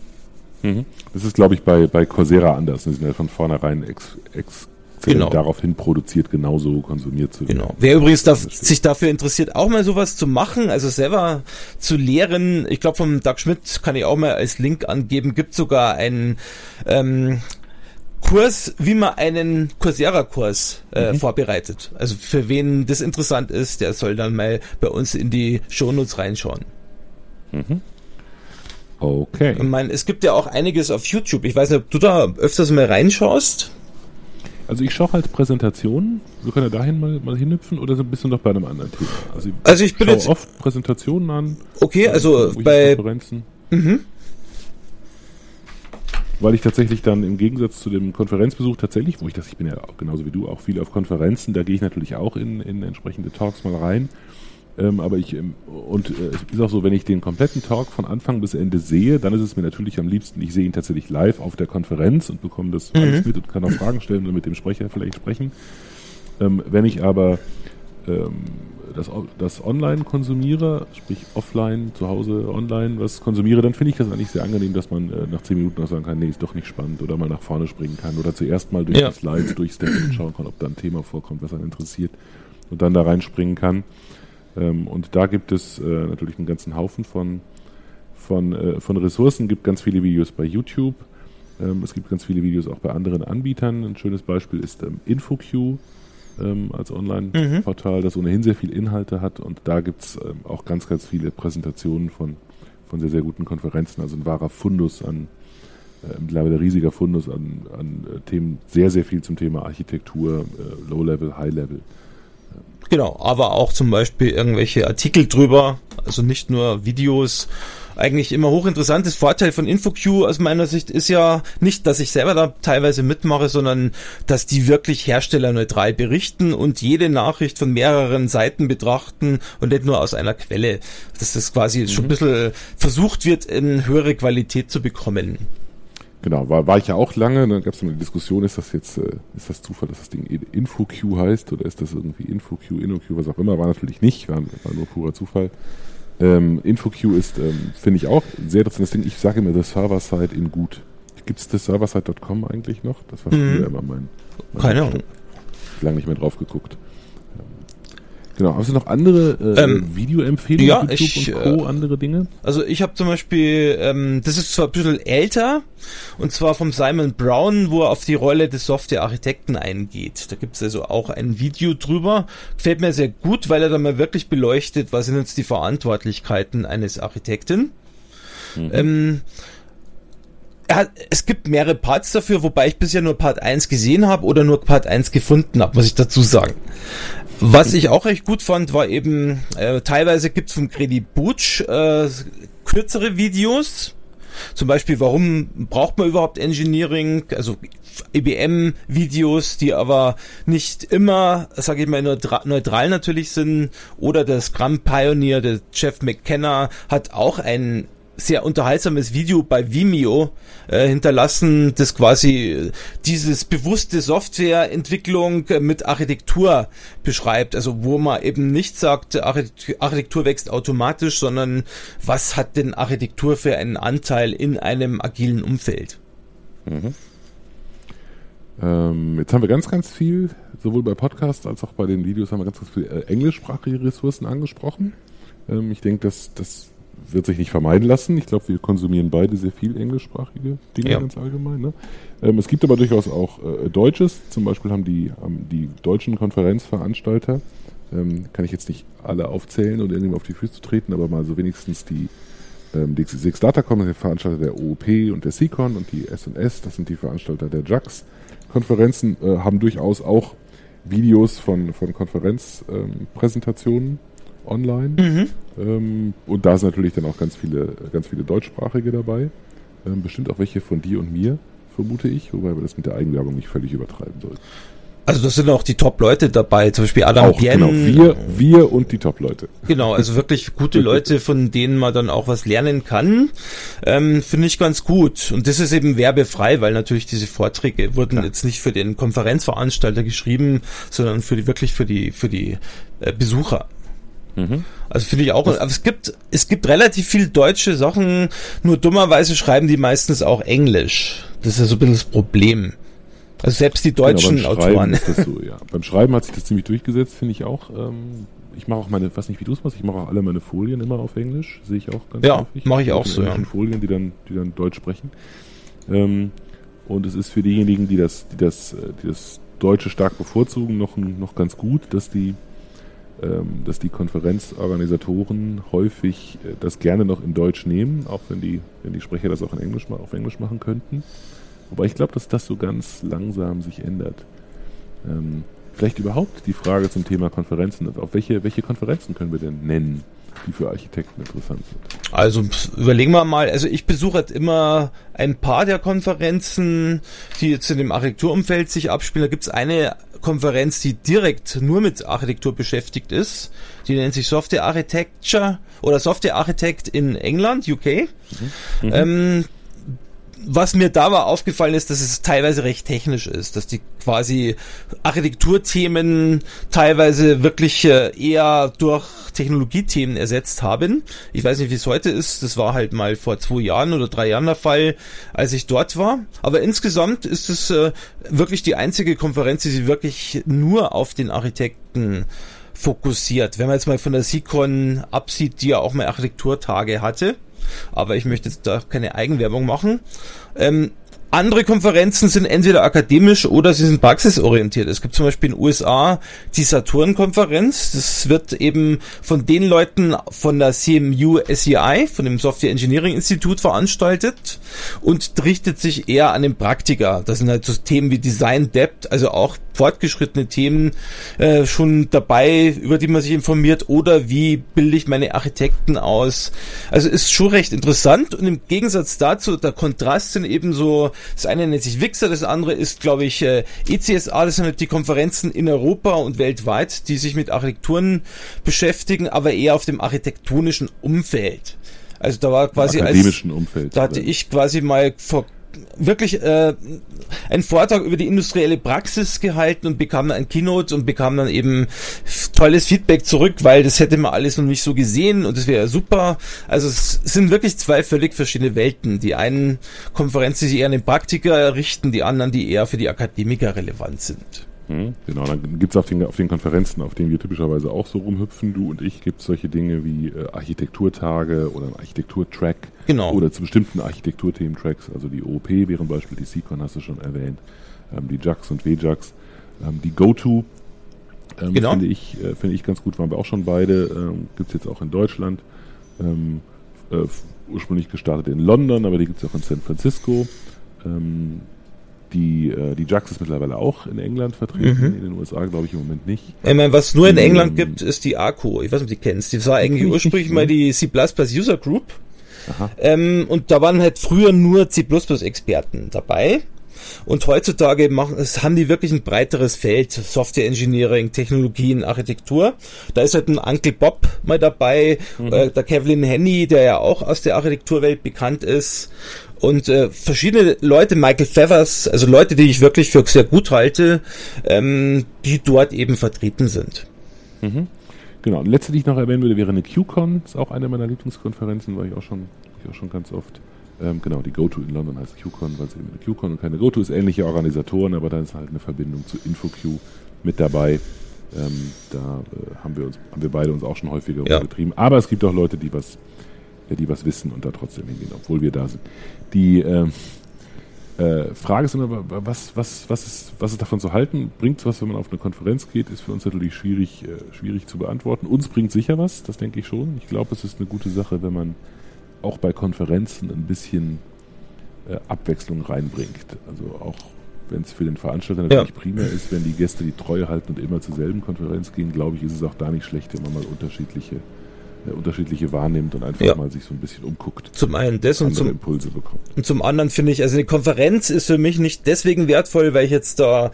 Mhm. Das ist, glaube ich, bei, bei Coursera anders. Die sind ja von vornherein ex, ex genau. daraufhin produziert, genauso konsumiert zu werden. Genau. Wer übrigens da, sich dafür interessiert, auch mal sowas zu machen, also selber zu lehren, ich glaube vom Doug Schmidt kann ich auch mal als Link angeben, gibt sogar einen ähm, Kurs, wie man einen Coursera-Kurs äh, mhm. vorbereitet. Also für wen das interessant ist, der soll dann mal bei uns in die Shownotes reinschauen. Mhm. Okay. Ich meine, es gibt ja auch einiges auf YouTube. Ich weiß nicht, ob du da öfters mal reinschaust. Also ich schaue halt Präsentationen. Wir können ja dahin mal, mal hinhüpfen oder so ein bisschen noch bei einem anderen Thema. Also ich, also ich bin jetzt oft Präsentationen an. Okay, also bei Konferenzen. Mhm. Weil ich tatsächlich dann im Gegensatz zu dem Konferenzbesuch tatsächlich, wo ich das, ich bin ja genauso wie du auch viel auf Konferenzen, da gehe ich natürlich auch in, in entsprechende Talks mal rein. Ähm, aber ich, ähm, und äh, es ist auch so, wenn ich den kompletten Talk von Anfang bis Ende sehe, dann ist es mir natürlich am liebsten, ich sehe ihn tatsächlich live auf der Konferenz und bekomme das mhm. alles mit und kann auch Fragen stellen und mit dem Sprecher vielleicht sprechen. Ähm, wenn ich aber ähm, das, das online konsumiere, sprich offline, zu Hause online was konsumiere, dann finde ich das eigentlich sehr angenehm, dass man äh, nach zehn Minuten noch sagen kann, nee, ist doch nicht spannend oder mal nach vorne springen kann oder zuerst mal durch ja. die Slides durchsteppen schauen kann, ob da ein Thema vorkommt, was einen interessiert und dann da reinspringen kann. Ähm, und da gibt es äh, natürlich einen ganzen Haufen von, von, äh, von Ressourcen, gibt ganz viele Videos bei YouTube. Ähm, es gibt ganz viele Videos auch bei anderen Anbietern. Ein schönes Beispiel ist ähm, InfoQ ähm, als Online-Portal, mhm. das ohnehin sehr viele Inhalte hat. Und da gibt es ähm, auch ganz, ganz viele Präsentationen von, von sehr, sehr guten Konferenzen. Also ein wahrer Fundus an, äh, mittlerweile riesiger Fundus an, an äh, Themen, sehr, sehr viel zum Thema Architektur, äh, Low-Level, High-Level. Genau, aber auch zum Beispiel irgendwelche Artikel drüber, also nicht nur Videos. Eigentlich immer hochinteressantes Vorteil von InfoQ aus meiner Sicht ist ja nicht, dass ich selber da teilweise mitmache, sondern dass die wirklich herstellerneutral berichten und jede Nachricht von mehreren Seiten betrachten und nicht nur aus einer Quelle. Dass das quasi mhm. schon ein bisschen versucht wird, in höhere Qualität zu bekommen. Genau, war, war ich ja auch lange, dann gab es eine Diskussion, ist das jetzt, äh, ist das Zufall, dass das Ding InfoQ heißt oder ist das irgendwie InfoQ, InnoQ, was auch immer, war natürlich nicht, war, war nur purer Zufall. Ähm, InfoQ ist, ähm, finde ich auch sehr interessantes Ding. Ich sage immer, the Server-Side in gut. Gibt es das Serverside.com eigentlich noch? Das war früher mhm. immer mein, mein Keine Ahnung. Lange nicht mehr drauf geguckt. Genau, hast du noch andere äh, ähm, Videoempfehlungen? Ja, YouTube ich, und Co., äh, andere Dinge? Also ich habe zum Beispiel, ähm, das ist zwar ein bisschen älter, und zwar vom Simon Brown, wo er auf die Rolle des Software-Architekten eingeht. Da gibt es also auch ein Video drüber. Gefällt mir sehr gut, weil er da mal wirklich beleuchtet, was sind jetzt die Verantwortlichkeiten eines Architekten. Mhm. Ähm, hat, es gibt mehrere Parts dafür, wobei ich bisher nur Part 1 gesehen habe oder nur Part 1 gefunden habe, muss ich dazu sagen. Was ich auch recht gut fand, war eben, äh, teilweise gibt's vom Credit Butch äh, kürzere Videos. Zum Beispiel, warum braucht man überhaupt Engineering? Also IBM-Videos, die aber nicht immer, sage ich mal, neutral natürlich sind. Oder der Scrum Pioneer, der Jeff McKenna, hat auch ein sehr unterhaltsames Video bei Vimeo äh, hinterlassen, das quasi äh, dieses bewusste Softwareentwicklung mit Architektur beschreibt. Also wo man eben nicht sagt, Architektur wächst automatisch, sondern was hat denn Architektur für einen Anteil in einem agilen Umfeld? Mhm. Ähm, jetzt haben wir ganz, ganz viel, sowohl bei Podcasts als auch bei den Videos haben wir ganz, ganz viele äh, englischsprachige Ressourcen angesprochen. Ähm, ich denke, dass das wird sich nicht vermeiden lassen. Ich glaube, wir konsumieren beide sehr viel englischsprachige Dinge ja. ganz allgemein. Ne? Ähm, es gibt aber durchaus auch äh, Deutsches. Zum Beispiel haben die, haben die deutschen Konferenzveranstalter, ähm, kann ich jetzt nicht alle aufzählen und irgendwie auf die Füße treten, aber mal so wenigstens die ähm, die Six Datacom ist der Veranstalter der OOP und der SICON und die S&S, das sind die Veranstalter der JAX. Konferenzen äh, haben durchaus auch Videos von, von Konferenzpräsentationen ähm, online. Mhm. Ähm, und da sind natürlich dann auch ganz viele, ganz viele deutschsprachige dabei. Ähm, bestimmt auch welche von dir und mir, vermute ich, wobei wir das mit der Eigenwerbung nicht völlig übertreiben sollten. Also das sind auch die Top-Leute dabei, zum Beispiel Adam auch, Bien. Genau, wir, wir und die Top-Leute. Genau, also wirklich gute <laughs> Leute, von denen man dann auch was lernen kann, ähm, finde ich ganz gut. Und das ist eben werbefrei, weil natürlich diese Vorträge wurden ja. jetzt nicht für den Konferenzveranstalter geschrieben, sondern für die wirklich für die für die äh, Besucher. Mhm. Also finde ich auch, aber es gibt, es gibt relativ viel deutsche Sachen, nur dummerweise schreiben die meistens auch Englisch. Das ist ja so ein bisschen das Problem. Also selbst die genau, deutschen genau, Autoren. So, <laughs> ja. beim Schreiben hat sich das ziemlich durchgesetzt, finde ich auch. Ähm, ich mache auch meine, weiß nicht, wie du es machst, ich mache auch alle meine Folien immer auf Englisch, sehe ich auch ganz ja, mache ich auch so, ja. Folien, die dann, die dann Deutsch sprechen. Ähm, und es ist für diejenigen, die das, die das, äh, die das Deutsche stark bevorzugen, noch, noch ganz gut, dass die dass die Konferenzorganisatoren häufig äh, das gerne noch in Deutsch nehmen, auch wenn die, wenn die Sprecher das auch in Englisch, auf Englisch machen könnten. Wobei ich glaube, dass das so ganz langsam sich ändert. Ähm, vielleicht überhaupt die Frage zum Thema Konferenzen. Auf welche, welche Konferenzen können wir denn nennen? die für Architekten interessant sind? Also überlegen wir mal, also ich besuche halt immer ein paar der Konferenzen, die jetzt in dem Architekturumfeld sich abspielen. Da gibt es eine Konferenz, die direkt nur mit Architektur beschäftigt ist. Die nennt sich Software Architecture oder Software Architect in England, UK. Mhm. Ähm, was mir da war aufgefallen ist, dass es teilweise recht technisch ist, dass die quasi Architekturthemen teilweise wirklich äh, eher durch Technologiethemen ersetzt haben. Ich weiß nicht, wie es heute ist. Das war halt mal vor zwei Jahren oder drei Jahren der Fall, als ich dort war. Aber insgesamt ist es äh, wirklich die einzige Konferenz, die sich wirklich nur auf den Architekten fokussiert. Wenn man jetzt mal von der SICON absieht, die ja auch mal Architekturtage hatte aber ich möchte jetzt da keine Eigenwerbung machen. Ähm, andere Konferenzen sind entweder akademisch oder sie sind praxisorientiert. Es gibt zum Beispiel in den USA die Saturn-Konferenz. Das wird eben von den Leuten von der CMU SEI, von dem Software Engineering Institut veranstaltet und richtet sich eher an den Praktiker. Das sind halt so Themen wie Design Depth, also auch fortgeschrittene Themen äh, schon dabei, über die man sich informiert oder wie bilde ich meine Architekten aus. Also ist schon recht interessant und im Gegensatz dazu, der Kontrast sind eben so, das eine nennt sich Wixer, das andere ist, glaube ich, äh, ECSA, das sind halt die Konferenzen in Europa und weltweit, die sich mit Architekturen beschäftigen, aber eher auf dem architektonischen Umfeld. Also da war quasi akademischen als, Umfeld. Da hatte ich quasi mal vor wirklich äh, einen Vortrag über die industrielle Praxis gehalten und bekam dann ein Keynote und bekam dann eben tolles Feedback zurück, weil das hätte man alles noch nicht so gesehen und das wäre super. Also es sind wirklich zwei völlig verschiedene Welten. Die einen Konferenzen, die eher an den Praktiker richten, die anderen, die eher für die Akademiker relevant sind. Hm, genau, dann gibt es auf den, auf den Konferenzen, auf denen wir typischerweise auch so rumhüpfen, du und ich, gibt es solche Dinge wie äh, Architekturtage oder ein Architekturtrack Genau. oder zu bestimmten Architekturthemen-Tracks, also die OOP wären Beispiel, die Seacon hast du schon erwähnt, ähm, die JAX und WJAX, ähm, die GoTo ähm, Genau. finde ich, äh, finde ich ganz gut, waren wir auch schon beide, ähm, gibt es jetzt auch in Deutschland, ähm, äh, ursprünglich gestartet in London, aber die gibt es auch in San Francisco. Ähm, die, äh, die JAX ist mittlerweile auch in England vertreten, Mhm. in den USA glaube ich im Moment nicht. Ich meine, was nur in Ähm, England gibt, ist die ARCO. Ich weiß nicht, ob du die kennst. Die war eigentlich <laughs> ursprünglich mal die C++ User Group. Ähm, und da waren halt früher nur C++-Experten dabei. Und heutzutage machen, haben die wirklich ein breiteres Feld. Software Engineering, Technologien, Architektur. Da ist halt ein Uncle Bob mal dabei, äh, der Kevlin Henny, der ja auch aus der Architekturwelt bekannt ist. Und äh, verschiedene Leute, Michael Feathers, also Leute, die ich wirklich für sehr gut halte, ähm, die dort eben vertreten sind. Genau, und letzte, die ich noch erwähnen würde, wäre eine QCon. Ist auch eine meiner Lieblingskonferenzen, war ich auch schon, ich auch schon ganz oft. Ähm, genau, die GoTo in London heißt QCon, weil es eben eine QCon und keine GoTo ist. Ähnliche Organisatoren, aber da ist halt eine Verbindung zu InfoQ mit dabei. Ähm, da äh, haben wir uns, haben wir beide uns auch schon häufiger Ja. rumgetrieben. Aber es gibt auch Leute, die was, die was wissen und da trotzdem hingehen, obwohl wir da sind. Die ähm, äh, Frage ist immer, wa- was, was, was, ist, was ist davon zu halten? Bringt es was, wenn man auf eine Konferenz geht? Ist für uns natürlich schwierig, äh, schwierig zu beantworten. Uns bringt sicher was, das denke ich schon. Ich glaube, es ist eine gute Sache, wenn man auch bei Konferenzen ein bisschen äh, Abwechslung reinbringt. Also auch wenn es für den Veranstalter natürlich primär ist, wenn die Gäste die Treue halten und immer zur selben Konferenz gehen, glaube ich, ist es auch da nicht schlecht, wenn man mal unterschiedliche, äh, unterschiedliche wahrnimmt und einfach Ja. mal sich so ein bisschen umguckt. Zum einen das und zum Impulse bekommt. Und zum anderen finde ich, also eine Konferenz ist für mich nicht deswegen wertvoll, weil ich jetzt da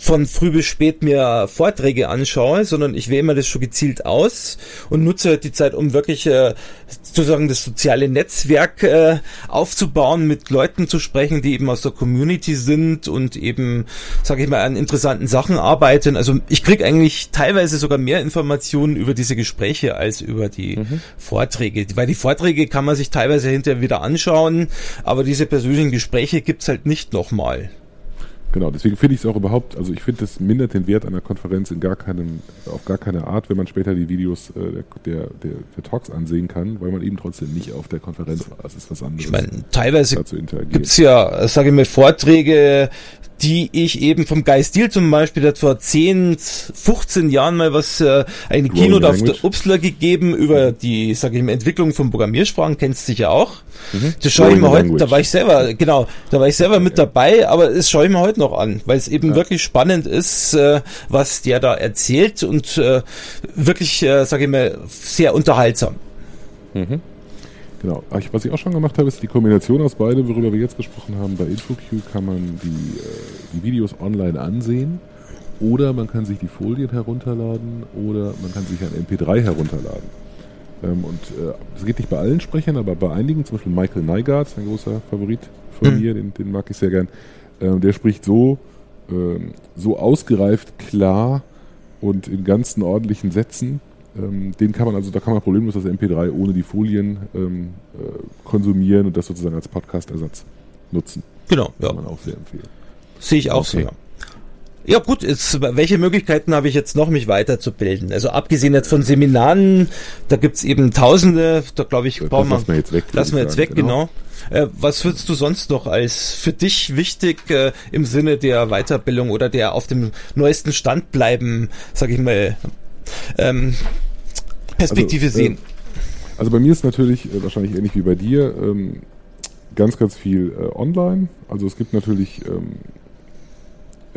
von früh bis spät mir Vorträge anschaue, sondern ich wähle mir das schon gezielt aus und nutze halt die Zeit, um wirklich äh, sozusagen das soziale Netzwerk äh, aufzubauen, mit Leuten zu sprechen, die eben aus der Community sind und eben, sage ich mal, an interessanten Sachen arbeiten. Also ich kriege eigentlich teilweise sogar mehr Informationen über diese Gespräche als über die Vorträge. Weil die Vorträge kann man sich teilweise hinterher wieder anschauen, aber diese persönlichen Gespräche gibt's halt nicht nochmal. Genau, deswegen finde ich es auch überhaupt, also ich finde, das mindert den Wert einer Konferenz in gar keinem, auf gar keine Art, wenn man später die Videos äh, der, der, der, Talks ansehen kann, weil man eben trotzdem nicht auf der Konferenz war. Das ist was anderes. Ich meine, teilweise interagieren. gibt's ja, sage ich mal, Vorträge, die ich eben vom Guy Steele zum Beispiel, der hat vor 10, 15 Jahren mal was, äh, eine Growing Keynote auf der Upsler gegeben über die, sage ich mal, Entwicklung von Programmiersprachen, kennst du sicher auch. Mhm. Das schaue ich mir heute, da war ich selber, genau, da war ich selber mit dabei, aber das schaue ich mir heute noch an, weil es eben wirklich spannend ist, äh, was der da erzählt und äh, wirklich, äh, sage ich mal, sehr unterhaltsam. Genau. Ach, ich- Was ich auch schon gemacht habe, ist die Kombination aus beidem, worüber wir jetzt gesprochen haben. Bei InfoQ kann man die, äh, die Videos online ansehen oder man kann sich die Folien herunterladen oder man kann sich ein MP3 herunterladen. Ähm, und äh, das geht nicht bei allen Sprechern, aber bei einigen, zum Beispiel Michael Nygaard, ein großer Favorit von Mhm. mir, den, den mag ich sehr gern. Ähm, der spricht so, ähm, so ausgereift, klar und in ganzen ordentlichen Sätzen. Ähm, den kann man also, da kann man problemlos das MP3 ohne die Folien ähm, äh, konsumieren und das sozusagen als Podcast-Ersatz nutzen. Genau, ja. Kann man auch sehr empfehlen. Sehe ich auch so, Okay. ja. Ja gut, jetzt, welche Möglichkeiten habe ich jetzt noch, mich weiterzubilden? Also abgesehen jetzt von Seminaren, da gibt's eben Tausende, da glaube ich, brauchen wir, lassen wir jetzt weg. lassen wir jetzt sagen. weg, genau. Äh, was würdest du sonst noch als für dich wichtig äh, im Sinne der Weiterbildung oder der auf dem neuesten Stand bleiben, sag ich mal, ähm, Perspektive Also, äh, sehen? Also bei mir ist natürlich äh, wahrscheinlich ähnlich wie bei dir ähm, ganz, ganz viel äh, online. Also es gibt natürlich ähm,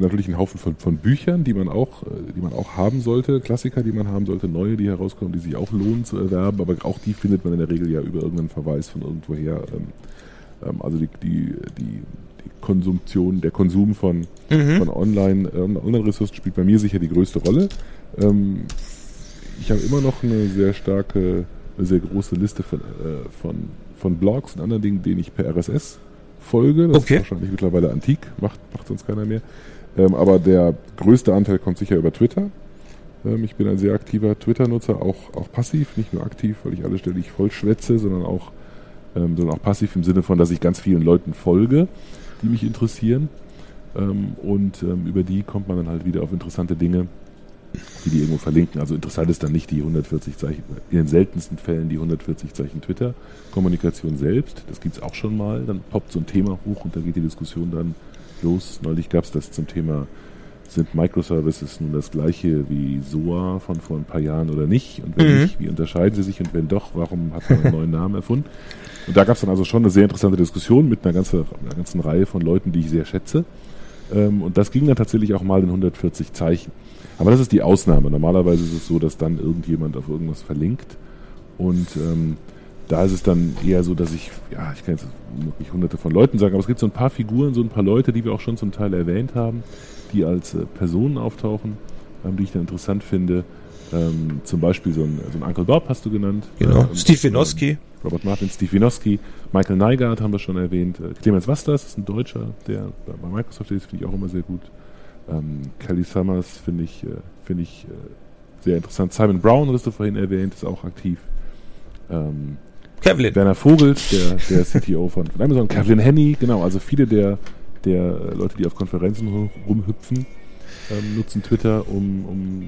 natürlich einen Haufen von, von Büchern, die man auch, äh, die man auch haben sollte, Klassiker, die man haben sollte, neue, die herauskommen, die sich auch lohnen zu erwerben, aber auch die findet man in der Regel ja über irgendeinen Verweis von irgendwoher. Ähm, ähm, also die, die, die, Konsumtion, der Konsum von, Mhm. von Online, ähm, Online-Ressourcen spielt bei mir sicher die größte Rolle. Ähm, ich habe immer noch eine sehr starke, eine sehr große Liste von, äh, von, von Blogs und anderen Dingen, denen ich per RSS folge. Das Okay. ist wahrscheinlich mittlerweile antik, macht, macht sonst keiner mehr. Ähm, aber der größte Anteil kommt sicher über Twitter. Ähm, ich bin ein sehr aktiver Twitter-Nutzer, auch, auch passiv, nicht nur aktiv, weil ich alle ständig voll schwätze, sondern auch, ähm, sondern auch passiv im Sinne von, dass ich ganz vielen Leuten folge, die mich interessieren. Ähm, und ähm, über die kommt man dann halt wieder auf interessante Dinge, die die irgendwo verlinken. Also interessant ist dann nicht die 140 Zeichen, in den seltensten Fällen die 140 Zeichen Twitter-Kommunikation selbst. Das gibt's auch schon mal. Dann poppt so ein Thema hoch und da geht die Diskussion dann los. Neulich gab's das zum Thema, sind Microservices nun das gleiche wie SOA von vor ein paar Jahren oder nicht? Und wenn Mhm. nicht, wie unterscheiden sie sich? Und wenn doch, warum hat man einen neuen Namen erfunden? Und da gab's dann also schon eine sehr interessante Diskussion mit einer ganzen, einer ganzen Reihe von Leuten, die ich sehr schätze. Ähm, und das ging dann tatsächlich auch mal in 140 Zeichen. Aber das ist die Ausnahme. Normalerweise ist es so, dass dann irgendjemand auf irgendwas verlinkt. Und ähm, da ist es dann eher so, dass ich, ja, ich kann jetzt wirklich hunderte von Leuten sagen, aber es gibt so ein paar Figuren, so ein paar Leute, die wir auch schon zum Teil erwähnt haben, die als äh, Personen auftauchen, ähm, die ich dann interessant finde. Ähm, zum Beispiel so ein, so ein Uncle Bob hast du genannt. Genau. Ähm, Steve Winoski. Robert Martin, Steve Winoski, Michael Neigart haben wir schon erwähnt, äh, Clemens Wastas ist ein Deutscher, der bei Microsoft ist, finde ich auch immer sehr gut. Ähm, Kelly Summers finde ich, äh, finde ich äh, sehr interessant. Simon Brown, hast du vorhin erwähnt, ist auch aktiv. Ähm, Kevlin. Werner Vogels, der, der CTO von, von Amazon, Kevin Henny, genau, also viele der, der äh, Leute, die auf Konferenzen rum- rumhüpfen, ähm, nutzen Twitter, um, um,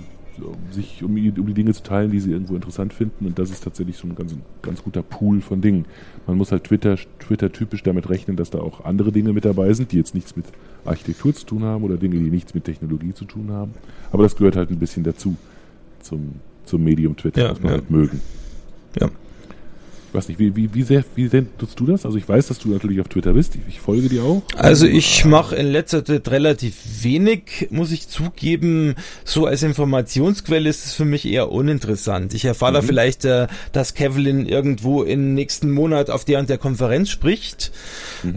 um sich um, die- um die Dinge zu teilen, die sie irgendwo interessant finden. Und das ist tatsächlich schon ein ganz, ganz guter Pool von Dingen. Man muss halt Twitter, Twitter typisch damit rechnen, dass da auch andere Dinge mit dabei sind, die jetzt nichts mit Architektur zu tun haben oder Dinge, die nichts mit Technologie zu tun haben. Aber das gehört halt ein bisschen dazu zum, zum Medium Twitter, Ja, muss man ja. halt mögen. Ja. Ich weiß nicht, wie, wie, wie sehr, wie sehr nutzt du das? Also ich weiß, dass du natürlich auf Twitter bist. Ich, ich folge dir auch. Also ich mache in letzter Zeit relativ wenig, muss ich zugeben. So als Informationsquelle ist es für mich eher uninteressant. Ich erfahre da vielleicht, äh, dass Kevlin irgendwo im nächsten Monat auf der und der Konferenz spricht.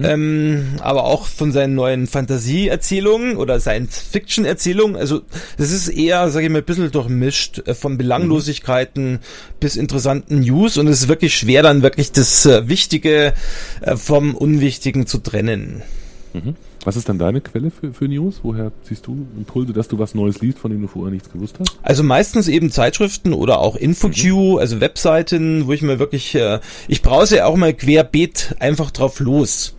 Ähm, aber auch von seinen neuen Fantasieerzählungen oder Science-Fiction-Erzählungen. Also das ist eher, sage ich mal, ein bisschen durchmischt äh, von Belanglosigkeiten bis interessanten News und es ist wirklich schwer dann wirklich das äh, Wichtige äh, vom Unwichtigen zu trennen. Was ist dann deine Quelle für, für News? Woher ziehst du Impulse, dass du was Neues liest, von dem du vorher nichts gewusst hast? Also meistens eben Zeitschriften oder auch InfoQ, also Webseiten, wo ich mir wirklich, äh, ich browse auch mal querbeet einfach drauf los.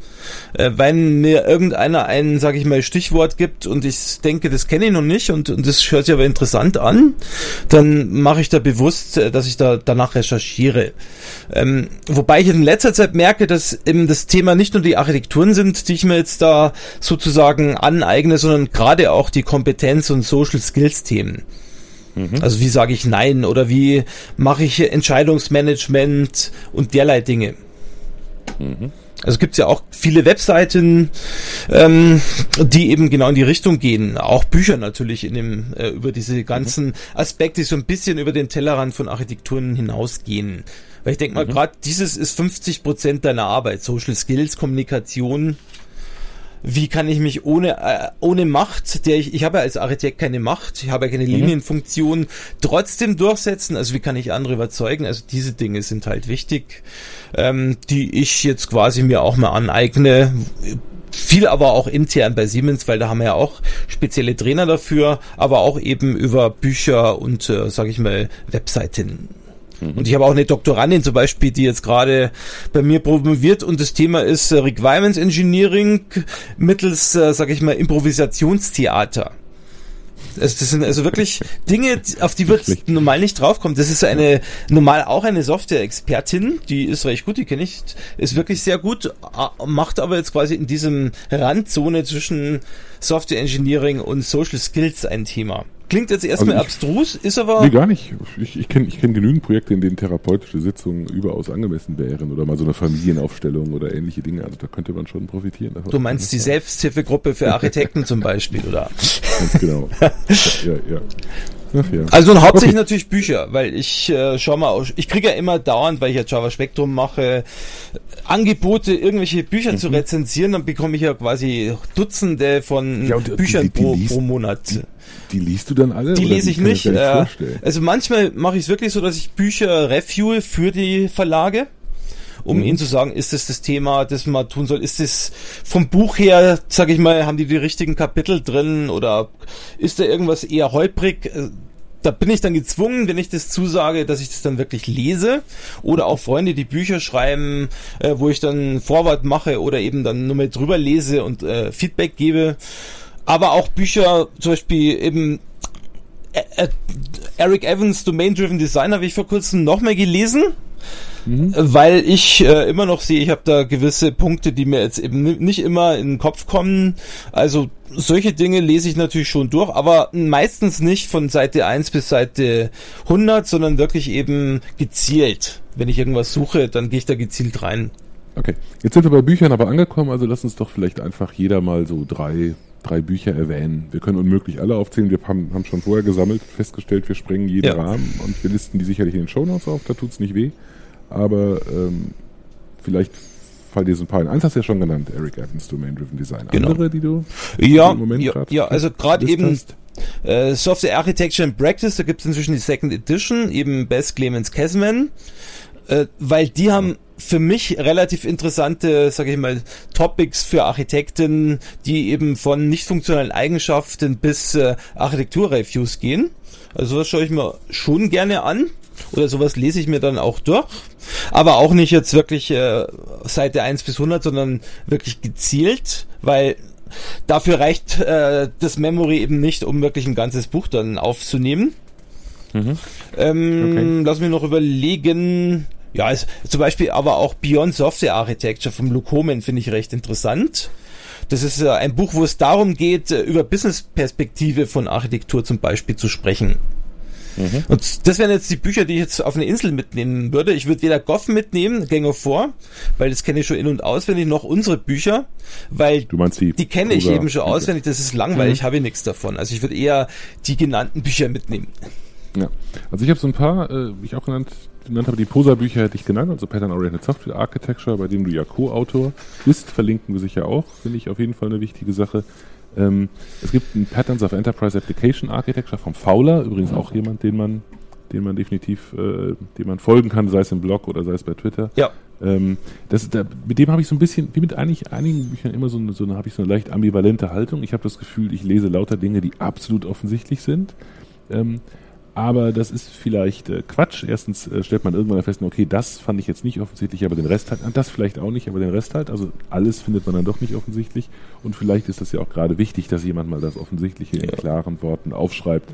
Äh, wenn mir irgendeiner ein, sage ich mal, Stichwort gibt und ich denke, das kenne ich noch nicht und, und das hört sich aber interessant an, dann mache ich da bewusst, äh, dass ich da danach recherchiere. Ähm, wobei ich in letzter Zeit merke, dass eben das Thema nicht nur die Architekturen sind, die ich mir jetzt da sozusagen aneigne, sondern gerade auch die Kompetenz- und Social Skills-Themen. Also wie sage ich Nein oder wie mache ich Entscheidungsmanagement und derlei Dinge. Also gibt's ja auch viele Webseiten, ähm, die eben genau in die Richtung gehen. Auch Bücher natürlich in dem, äh, über diese ganzen Aspekte, die so ein bisschen über den Tellerrand von Architekturen hinausgehen. Weil ich denke mal, gerade dieses ist 50 Prozent deiner Arbeit. Social Skills, Kommunikation. Wie kann ich mich ohne, äh, ohne Macht, der ich, ich habe ja als Architekt keine Macht, ich habe ja keine Linienfunktion, trotzdem durchsetzen? Also wie kann ich andere überzeugen? Also diese Dinge sind halt wichtig, ähm, die ich jetzt quasi mir auch mal aneigne. Viel aber auch intern bei Siemens, weil da haben wir ja auch spezielle Trainer dafür, aber auch eben über Bücher und, äh, sage ich mal, Webseiten. Und ich habe auch eine Doktorandin zum Beispiel, die jetzt gerade bei mir promoviert und das Thema ist äh, Requirements Engineering mittels, äh, sag ich mal, Improvisationstheater. Also das sind also wirklich <laughs> Dinge, auf die wird schlecht. normal nicht draufkommen. Das ist eine normal auch eine Software-Expertin, die ist recht gut, die kenne ich, ist wirklich sehr gut, macht aber jetzt quasi in diesem Randzone zwischen Software Engineering und Social Skills ein Thema. Klingt jetzt erstmal Also abstrus, ist aber Nee, gar nicht. Ich, ich kenne ich kenn genügend Projekte, in denen therapeutische Sitzungen überaus angemessen wären oder mal so eine Familienaufstellung oder ähnliche Dinge. Also da könnte man schon profitieren. davon. Du meinst die Selbsthilfegruppe für Architekten zum Beispiel, oder? Ganz genau. <laughs> ja, ja, ja. Also und hauptsächlich natürlich Bücher, weil ich äh, schau mal, ich kriege ja immer dauernd, weil ich ja Java Spectrum mache, Angebote, irgendwelche Bücher zu rezensieren, dann bekomme ich ja quasi Dutzende von Mhm. Ja, und die- Büchern die- die pro, liest- pro Monat. Die liest du dann alle? Die lese ich nicht. Äh, also manchmal mache ich es wirklich so, dass ich Bücher review für die Verlage. Um mhm. ihnen zu sagen, ist das das Thema, das man tun soll? Ist es vom Buch her, sag ich mal, haben die die richtigen Kapitel drin oder ist da irgendwas eher holprig? Äh, da bin ich dann gezwungen, wenn ich das zusage, dass ich das dann wirklich lese. Oder auch Freunde, die Bücher schreiben, äh, wo ich dann Vorwort mache oder eben dann nur mal drüber lese und äh, Feedback gebe. Aber auch Bücher, zum Beispiel eben äh, äh Eric Evans, Domain Driven Design, habe ich vor kurzem noch mal gelesen. Mhm. Weil ich äh, immer noch sehe, ich habe da gewisse Punkte, die mir jetzt eben nicht immer in den Kopf kommen. Also solche Dinge lese ich natürlich schon durch, aber meistens nicht von Seite 1 bis Seite 100, sondern wirklich eben gezielt. Wenn ich irgendwas suche, dann gehe ich da gezielt rein. Okay, jetzt sind wir bei Büchern aber angekommen, also lass uns doch vielleicht einfach jeder mal so drei, drei Bücher erwähnen. Wir können unmöglich alle aufzählen, wir haben, haben schon vorher gesammelt, festgestellt, wir sprengen jeden ja. Rahmen und wir listen die sicherlich in den Shownotes auf, da tut's nicht weh. Aber ähm, vielleicht fallen dir so ein paar ein. Eins hast du ja schon genannt, Eric Evans, Domain Driven Design. Genau. Andere, die du ja, im Moment ja, ja, also gerade eben äh, Software Architecture and Practice, da gibt es inzwischen die Second Edition, eben Best Clemens Casman, äh, weil die haben für mich relativ interessante, sage ich mal, Topics für Architekten, die eben von nicht funktionalen Eigenschaften bis äh, Architekturreviews gehen. Also das schaue ich mir schon gerne an oder sowas lese ich mir dann auch durch. Aber auch nicht jetzt wirklich äh, Seite 1 bis 100, sondern wirklich gezielt, weil dafür reicht äh, das Memory eben nicht, um wirklich ein ganzes Buch dann aufzunehmen. Mhm. Ähm, okay. Lass mich noch überlegen. Ja, es, zum Beispiel aber auch Beyond Software Architecture vom Lukomen finde ich recht interessant. Das ist äh, ein Buch, wo es darum geht, äh, über Business-Perspektive von Architektur zum Beispiel zu sprechen. Mhm. Und das wären jetzt die Bücher, die ich jetzt auf eine Insel mitnehmen würde. Ich würde weder Goff mitnehmen, Gang of Four, weil das kenne ich schon in- und auswendig, noch unsere Bücher, weil du meinst die, die kenne ich eben schon auswendig, das ist langweilig, mhm. habe ich nichts davon. Also ich würde eher die genannten Bücher mitnehmen. Ja, also ich habe so ein paar, äh, ich auch genannt, genannt habe, die Posa-Bücher hätte ich genannt, also Pattern Oriented Software Architecture, bei dem du ja Co-Autor bist, verlinken wir sicher auch, finde ich auf jeden Fall eine wichtige Sache. Ähm, es gibt ein Patterns of Enterprise Application Architecture vom Fowler, übrigens auch jemand, den man, den man definitiv, äh, dem man folgen kann, sei es im Blog oder sei es bei Twitter. Ja. Ähm, das, da, mit dem habe ich so ein bisschen, wie mit eigentlich einigen Büchern immer so eine, so eine habe ich so eine leicht ambivalente Haltung. Ich habe das Gefühl, ich lese lauter Dinge, die absolut offensichtlich sind. Ähm, aber das ist vielleicht äh, Quatsch. Erstens äh, stellt man irgendwann fest, okay, das fand ich jetzt nicht offensichtlich, aber den Rest halt, das vielleicht auch nicht, aber den Rest halt. Also alles findet man dann doch nicht offensichtlich. Und vielleicht ist das ja auch gerade wichtig, dass jemand mal das Offensichtliche in klaren Worten aufschreibt.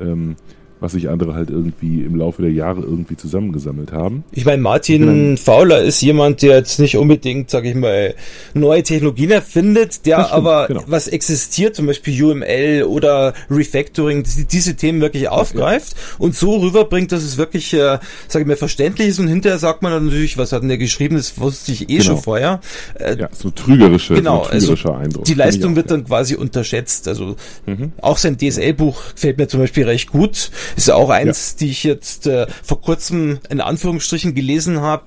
Ähm, was sich andere halt irgendwie im Laufe der Jahre irgendwie zusammengesammelt haben. Ich meine, Martin Fowler ist jemand, der jetzt nicht unbedingt, sag ich mal, neue Technologien erfindet, der stimmt, aber genau. was existiert, zum Beispiel UML oder Refactoring, diese Themen wirklich aufgreift ja. und so rüberbringt, dass es wirklich, äh, sag ich mal, verständlich ist und hinterher sagt man dann natürlich, was hat denn der geschrieben, das wusste ich eh genau. schon vorher. Äh, ja, so trügerische, genau, so trügerischer also Eindruck. Die Leistung wird dann quasi unterschätzt. Also mhm. auch sein DSL-Buch gefällt mir zum Beispiel recht gut ist ja auch eins, ja. die ich jetzt äh, vor kurzem in Anführungsstrichen gelesen habe.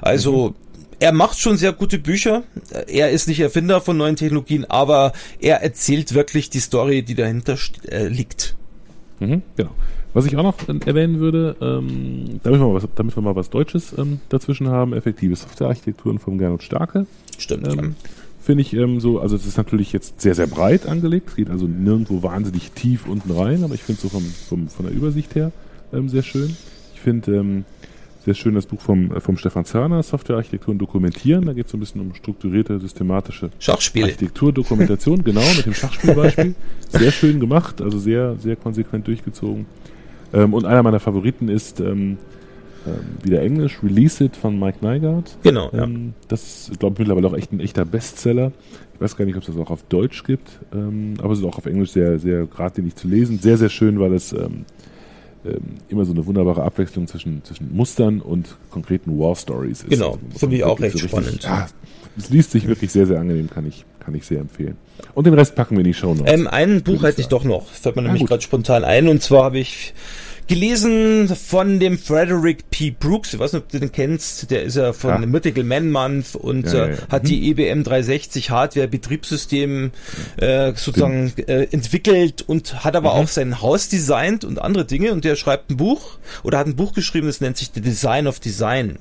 Also mhm. er macht schon sehr gute Bücher. Er ist nicht Erfinder von neuen Technologien, aber er erzählt wirklich die Story, die dahinter äh, liegt. Mhm, genau. Was ich auch noch erwähnen würde, ähm, damit, wir mal was, damit wir mal was Deutsches ähm, dazwischen haben, effektive Softwarearchitekturen vom Gernot Starke. Stimmt. Ähm, finde ich ähm, so, also es ist natürlich jetzt sehr, sehr breit angelegt, es geht also nirgendwo wahnsinnig tief unten rein, aber ich finde es so vom, vom, von der Übersicht her ähm, sehr schön. Ich finde ähm, sehr schön das Buch vom, äh, vom Stefan Zörner, Softwarearchitektur und Dokumentieren, da geht es so ein bisschen um strukturierte, systematische Schachspiele. Architekturdokumentation, <laughs> genau, mit dem Schachspielbeispiel. Sehr schön gemacht, also sehr, sehr konsequent durchgezogen. Ähm, und einer meiner Favoriten ist ähm, ähm, wieder Englisch, Release It von Mike Nygaard. Genau. Ähm, ja. Das ist, glaube ich, mittlerweile auch echt ein echter Bestseller. Ich weiß gar nicht, ob es das auch auf Deutsch gibt, ähm, aber es ist auch auf Englisch sehr, sehr geradlinig zu lesen. Sehr, sehr schön, weil es ähm, ähm, immer so eine wunderbare Abwechslung zwischen, zwischen Mustern und konkreten War Stories ist. Genau, also, finde ich auch recht so spannend. Ja, es liest sich wirklich sehr, sehr angenehm, kann ich, kann ich sehr empfehlen. Und den Rest packen wir in die Show noch. Ähm, ein Buch hätte ich doch noch, fällt mir nämlich gerade spontan ein, und zwar habe ich gelesen von dem Frederick P. Brooks, ich weiß nicht, ob du den kennst, der ist ja von ja. Mythical Man Month und ja, ja, äh, hat mhm. die EBM 360 Hardware Betriebssystem äh, sozusagen äh, entwickelt und hat aber mhm. auch sein Haus designt und andere Dinge und der schreibt ein Buch oder hat ein Buch geschrieben, das nennt sich The Design of Design.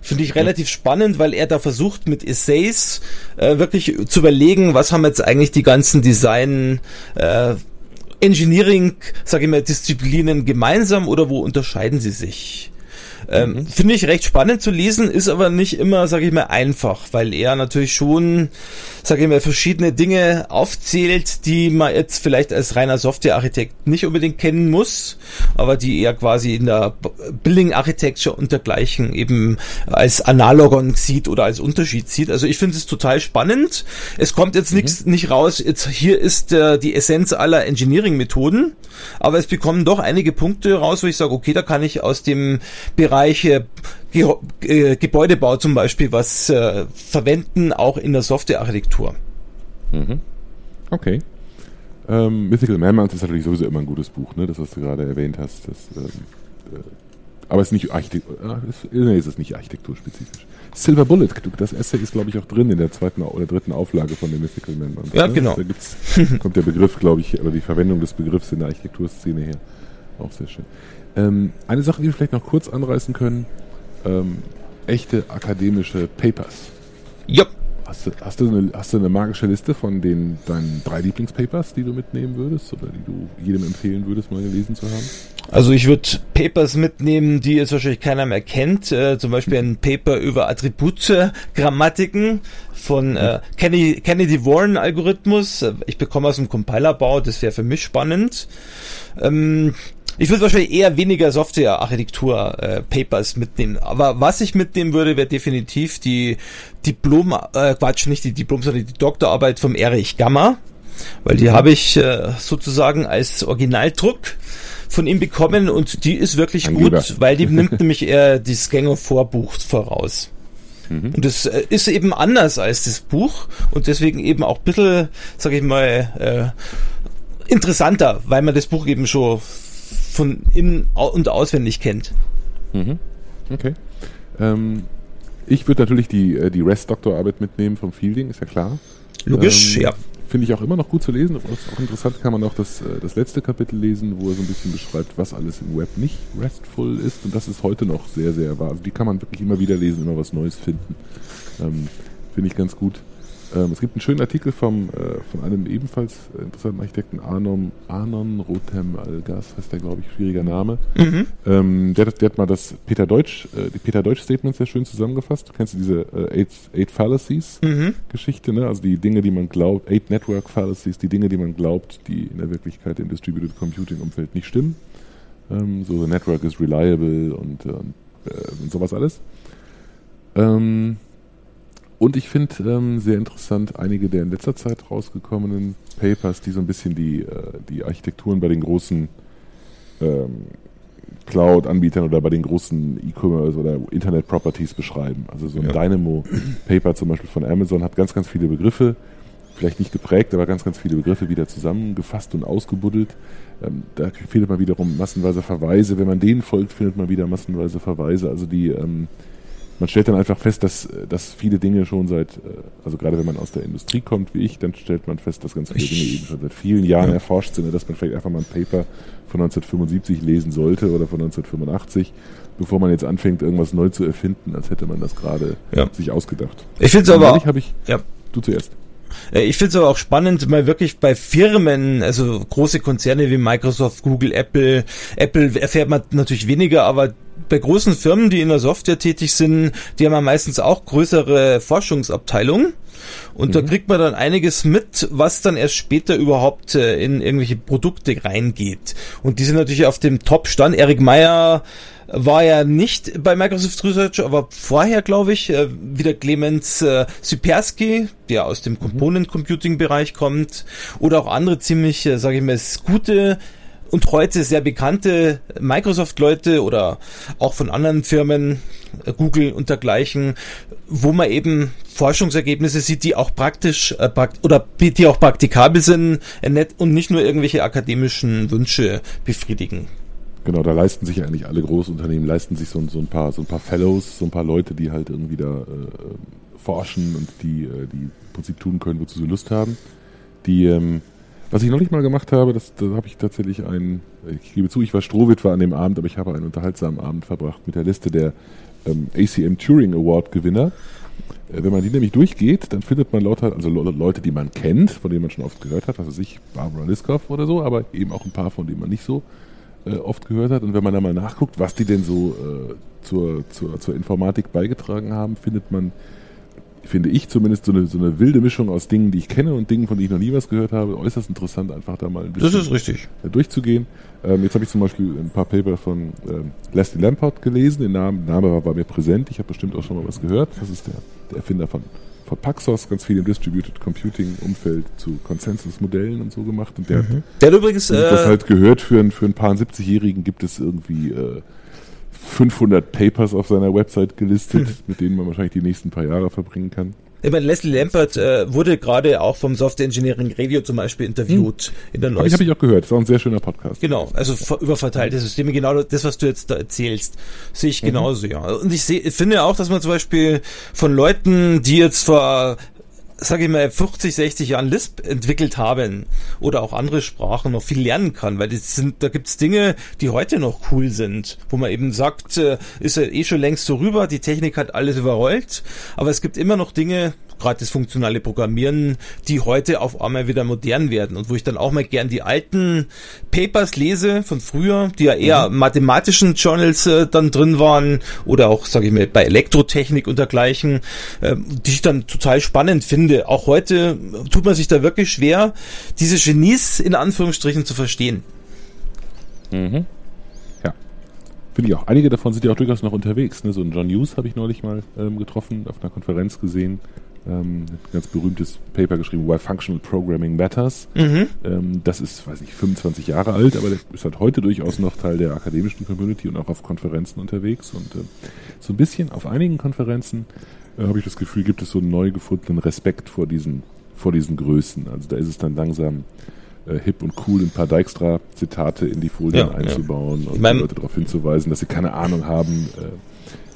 Finde ich relativ spannend, weil er da versucht mit Essays äh, wirklich zu überlegen, was haben jetzt eigentlich die ganzen Design äh, Engineering, sage ich mal, Disziplinen gemeinsam oder wo unterscheiden sie sich? Ähm, mhm. Finde ich recht spannend zu lesen, ist aber nicht immer, sage ich mal, einfach, weil er natürlich schon, sage ich mal, verschiedene Dinge aufzählt, die man jetzt vielleicht als reiner Softwarearchitekt nicht unbedingt kennen muss, aber die er quasi in der Building Architecture und dergleichen eben als Analogon sieht oder als Unterschied sieht. Also ich finde es total spannend. Es kommt jetzt mhm. nichts nicht raus. Jetzt hier ist äh, die Essenz aller Engineering-Methoden, aber es bekommen doch einige Punkte raus, wo ich sage, okay, da kann ich aus dem Bereich Bereich äh, Ge äh, Gebäudebau zum Beispiel was äh, verwenden, auch in der Softwarearchitektur. Mhm. Okay. Ähm, Mythical Mammoth ist natürlich sowieso immer ein gutes Buch, ne? das was du gerade erwähnt hast. Das, ähm, äh, aber es ist nicht Architektur, äh, nee, es ist nicht architekturspezifisch. Silver Bullet, das Essay ist glaube ich auch drin in der zweiten oder dritten Auflage von dem Mythical Mammoth. Ja, ne? genau. Da kommt der Begriff, glaube ich, oder die Verwendung des Begriffs in der Architekturszene her. Auch sehr schön. Ähm, eine Sache, die wir vielleicht noch kurz anreißen können, ähm, echte akademische Papers. Ja. Hast du, hast, du eine, hast du eine magische Liste von den deinen drei Lieblingspapers, die du mitnehmen würdest oder die du jedem empfehlen würdest, mal gelesen zu haben? Also ich würde Papers mitnehmen, die jetzt wahrscheinlich keiner mehr kennt. Äh, zum Beispiel ein Paper über Attribute-Grammatiken von äh, Kennedy, Kennedy Warren Algorithmus. Ich bekomme aus dem Compilerbau, das wäre für mich spannend. Ähm, ich würde wahrscheinlich eher weniger Software-Architektur-Papers äh, mitnehmen. Aber was ich mitnehmen würde, wäre definitiv die Diplom, äh, Quatsch, nicht die Diplom, sondern die Doktorarbeit vom Erich Gamma. Weil die habe ich äh, sozusagen als Originaldruck von ihm bekommen und die ist wirklich Ein gut, Lieber. weil die nimmt <laughs> nämlich eher das Gänger-Vorbuch voraus. Mhm. Und das äh, ist eben anders als das Buch und deswegen eben auch ein bisschen, sag ich mal, äh, interessanter, weil man das Buch eben schon von innen und auswendig kennt. Mhm. Okay. Ähm, ich würde natürlich die, äh, die REST-Doktorarbeit mitnehmen vom Fielding, ist ja klar. Logisch, ähm, ja. Finde ich auch immer noch gut zu lesen. Ist auch interessant, kann man auch das, äh, das letzte Kapitel lesen, wo er so ein bisschen beschreibt, was alles im Web nicht restful ist. Und das ist heute noch sehr, sehr wahr. Also die kann man wirklich immer wieder lesen, immer was Neues finden. Ähm, Finde ich ganz gut. Ähm, es gibt einen schönen Artikel vom, äh, von einem ebenfalls interessanten Architekten, Arnon, Arnon Rotem Algas, heißt der, glaube ich, schwieriger Name. Mhm. Ähm, der, der, hat mal das Peter Deutsch, äh, die Peter Deutsch Statements sehr schön zusammengefasst. Kennst du diese äh, Eight, Eight Fallacies mhm. Geschichte, ne? Also die Dinge, die man glaubt, Eight Network Fallacies, die Dinge, die man glaubt, die in der Wirklichkeit im Distributed Computing Umfeld nicht stimmen. Ähm, so, the network is reliable und, äh, und sowas alles. Ähm, und ich finde ähm, sehr interessant einige der in letzter Zeit rausgekommenen Papers, die so ein bisschen die, äh, die Architekturen bei den großen ähm, Cloud-Anbietern oder bei den großen E-Commerce oder Internet-Properties beschreiben. Also so ein ja. Dynamo-Paper zum Beispiel von Amazon hat ganz, ganz viele Begriffe, vielleicht nicht geprägt, aber ganz, ganz viele Begriffe wieder zusammengefasst und ausgebuddelt. Ähm, da findet man wiederum massenweise Verweise. Wenn man denen folgt, findet man wieder massenweise Verweise. Also die ähm, man stellt dann einfach fest, dass, dass viele Dinge schon seit, äh, also gerade wenn man aus der Industrie kommt wie ich, dann stellt man fest, dass ganz viele Dinge eben schon seit vielen Jahren ja. erforscht sind, dass man vielleicht einfach mal ein Paper von 1975 lesen sollte oder von 1985, bevor man jetzt anfängt, irgendwas neu zu erfinden, als hätte man das gerade ja. sich ausgedacht. Ich finde es aber auch. Ich, ja. Du zuerst. Äh, ich finde es aber auch spannend, mal wirklich bei Firmen, also große Konzerne wie Microsoft, Google, Apple, Apple erfährt man natürlich weniger, aber bei großen Firmen, die in der Software tätig sind, die haben ja meistens auch größere Forschungsabteilungen. Und mhm. da kriegt man dann einiges mit, was dann erst später überhaupt äh, in irgendwelche Produkte reingeht. Und die sind natürlich auf dem Top-Stand. Erik Meyer war ja nicht bei Microsoft Research, aber vorher, glaube ich, äh, wieder Clemens äh, Sipersky, der aus dem mhm. Component Computing Bereich kommt, oder auch andere ziemlich, äh, sage ich mal, gute und heute sehr bekannte Microsoft-Leute oder auch von anderen Firmen, äh, Google und dergleichen, wo man eben Forschungsergebnisse sieht, die auch praktisch äh, oder die auch praktikabel sind äh, und nicht nur irgendwelche akademischen Wünsche befriedigen. Genau, da leisten sich eigentlich alle Großunternehmen, leisten sich so, so, ein paar, so ein paar Fellows, so ein paar Leute, die halt irgendwie da äh, forschen und die, die im Prinzip tun können, wozu sie Lust haben. Die, ähm, was ich noch nicht mal gemacht habe, das, da habe ich tatsächlich einen, ich gebe zu, ich war Strohwitwer an dem Abend, aber ich habe einen unterhaltsamen Abend verbracht mit der Liste der ähm, ACM Turing Award Gewinner. Äh, wenn man die nämlich durchgeht, dann findet man lauter, also Leute, die man kennt, von denen man schon oft gehört hat, also sich Barbara Liskov oder so, aber eben auch ein paar, von denen man nicht so äh, oft gehört hat. Und wenn man da mal nachguckt, was die denn so äh, zur, zur, zur Informatik beigetragen haben, findet man, finde ich zumindest, so eine, so eine wilde Mischung aus Dingen, die ich kenne und Dingen, von denen ich noch nie was gehört habe. Äußerst interessant, einfach da mal ein bisschen das ist richtig. durchzugehen. Ähm, jetzt habe ich zum Beispiel ein paar Paper von ähm, Leslie Lamport gelesen. Der Name, Name war, war mir präsent. Ich habe bestimmt auch schon mal was gehört. Das ist der, der Erfinder von von Paxos ganz viel im Distributed Computing Umfeld zu Consensus-Modellen und so gemacht. Und der, mhm. der hat übrigens, äh, das halt gehört, für, ein, für ein paar 70-Jährigen gibt es irgendwie äh, 500 Papers auf seiner Website gelistet, mhm. <laughs> mit denen man wahrscheinlich die nächsten paar Jahre verbringen kann. Ich meine, Leslie Lampert äh, wurde gerade auch vom Software Engineering Radio zum Beispiel interviewt hm. in der neuesten. Habe ich, hab ich auch gehört. Das war ein sehr schöner Podcast. Genau, also über verteilte Systeme. Genau das, was du jetzt da erzählst, sehe ich mhm. genauso, ja. Und ich, seh, ich finde auch, dass man zum Beispiel von Leuten, die jetzt vor sage ich mal, 50, 60 Jahren Lisp entwickelt haben oder auch andere Sprachen noch viel lernen kann, weil das sind, da gibt's Dinge, die heute noch cool sind, wo man eben sagt, äh, ist ja eh schon längst so rüber, die Technik hat alles überrollt, aber es gibt immer noch Dinge, gerade das funktionale Programmieren, die heute auf einmal wieder modern werden und wo ich dann auch mal gern die alten Papers lese von früher, die ja eher mhm. mathematischen Journals äh, dann drin waren oder auch, sage ich mal, bei Elektrotechnik und dergleichen, äh, die ich dann total spannend finde. Auch heute tut man sich da wirklich schwer, diese Genies in Anführungsstrichen zu verstehen. Mhm. Ja. Finde ich auch. Einige davon sind ja auch durchaus noch unterwegs. Ne? So ein John Hughes habe ich neulich mal ähm, getroffen, auf einer Konferenz gesehen ähm, ein ganz berühmtes Paper geschrieben, Why Functional Programming Matters. Mhm. Ähm, das ist, weiß ich, 25 Jahre alt, aber der ist halt heute durchaus noch Teil der akademischen Community und auch auf Konferenzen unterwegs. Und äh, so ein bisschen auf einigen Konferenzen äh, habe ich das Gefühl, gibt es so einen neu gefundenen Respekt vor diesen, vor diesen Größen. Also da ist es dann langsam äh, hip und cool, ein paar Dijkstra-Zitate in die Folien ja, einzubauen ja. und die Leute darauf hinzuweisen, dass sie keine Ahnung haben, äh,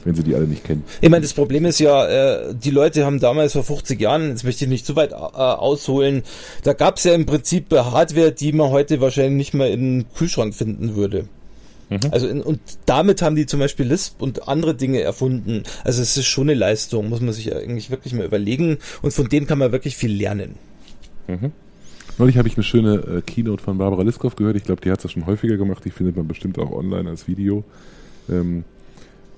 wenn sie die alle nicht kennen. Ich meine, das Problem ist ja, äh, die Leute haben damals vor 50 Jahren, jetzt möchte ich nicht zu weit äh, ausholen, da gab es ja im Prinzip Hardware, die man heute wahrscheinlich nicht mehr im Kühlschrank finden würde. Mhm. Also in, und damit haben die zum Beispiel Lisp und andere Dinge erfunden. Also es ist schon eine Leistung, muss man sich eigentlich wirklich mal überlegen. Und von denen kann man wirklich viel lernen. Mhm. Neulich habe ich eine schöne äh, Keynote von Barbara Liskov gehört. Ich glaube, die hat es schon häufiger gemacht. Die findet man bestimmt auch online als Video. Ähm,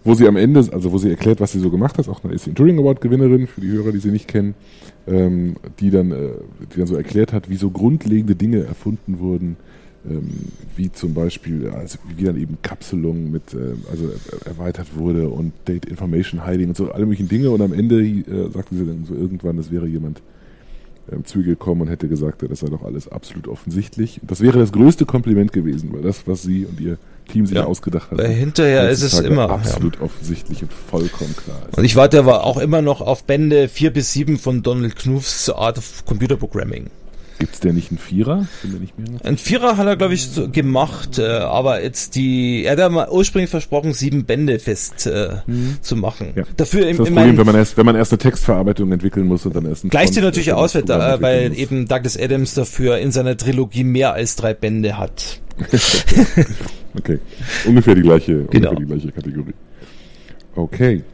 wo sie am Ende, also wo sie erklärt, was sie so gemacht hat, auch eine ist Turing Award Gewinnerin für die Hörer, die sie nicht kennen, ähm, die dann, äh, die dann so erklärt hat, wie so grundlegende Dinge erfunden wurden, wie zum Beispiel, also wie dann eben Kapselung mit, äh, also erweitert wurde und Date Information Hiding und so alle möglichen Dinge und am Ende äh, sagte sie dann so irgendwann, das wäre jemand ähm, zugekommen und hätte gesagt, das sei doch alles absolut offensichtlich. Das wäre das größte Kompliment gewesen, weil das, was sie und ihr Team sich ja. ausgedacht hat. Weil hinterher ist es immer absolut ja. offensichtlich und vollkommen klar. Ist. Und ich warte aber auch immer noch auf Bände 4 bis 7 von Donald Knuths Art of Computer Programming. Gibt es denn nicht einen Vierer? Ein Vierer hat er, glaube ich, so gemacht, äh, aber jetzt die, er hat ja mal ursprünglich versprochen, sieben Bände fest äh, mhm. zu machen. Ja. Dafür im, das ist das Problem, wenn man, erst, wenn man erst eine Textverarbeitung entwickeln muss und dann erst ein Gleicht sich natürlich aus, weil, da, weil eben Douglas Adams dafür in seiner Trilogie mehr als drei Bände hat. <laughs> Okay. Ungefähr die gleiche, genau. ungefähr die gleiche Kategorie. Okay.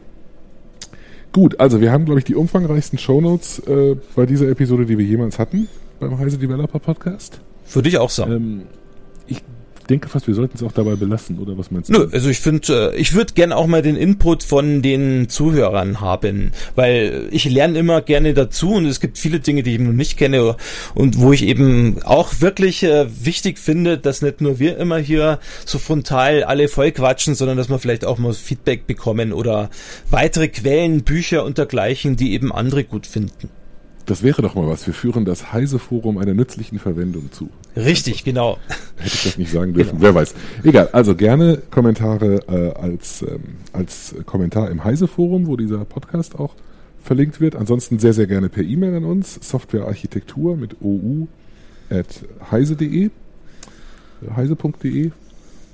Gut, also wir haben, glaube ich, die umfangreichsten Shownotes äh, bei dieser Episode, die wir jemals hatten beim Heise Developer Podcast. Würde ich auch sagen. Ähm, ich denke fast, wir sollten es auch dabei belassen, oder was meinst du? Nö, also ich finde, äh, ich würde gern auch mal den Input von den Zuhörern haben, weil ich lerne immer gerne dazu und es gibt viele Dinge, die ich noch nicht kenne und wo ich eben auch wirklich äh, wichtig finde, dass nicht nur wir immer hier so frontal alle voll quatschen, sondern dass wir vielleicht auch mal Feedback bekommen oder weitere Quellen, Bücher und dergleichen, die eben andere gut finden. Das wäre doch mal was. Wir führen das Heise-Forum einer nützlichen Verwendung zu. Richtig, genau. Hätte ich das nicht sagen dürfen. Genau. Wer weiß. Egal. Also gerne Kommentare äh, als, ähm, als Kommentar im Heise-Forum, wo dieser Podcast auch verlinkt wird. Ansonsten sehr, sehr gerne per E-Mail an uns. Softwarearchitektur mit ou at heise.de heise.de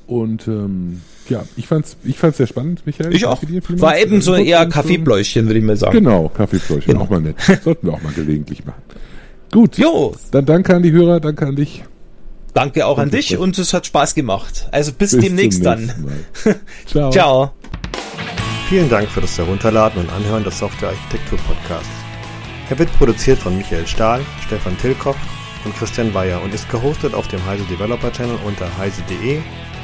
Und ähm, ja, ich fand's, ich fand's sehr spannend, Michael. Ich auch. War eben so eher Kaffeebläuschen, würde ich mal sagen. Genau, Kaffeepläuschen, Genau. auch mal nett. Sollten wir auch mal gelegentlich machen. Gut, Jo, dann danke an die Hörer, danke an dich. danke auch an dich und es hat Spaß gemacht. Also bis, Bis demnächst dann. <laughs> Ciao. Ciao. Vielen Dank für das Herunterladen und Anhören des Software Architektur Podcasts. Er wird produziert von Michael Stahl, Stefan Tilkoff und Christian Weyer und ist gehostet auf dem Heise Developer Channel unter heise.de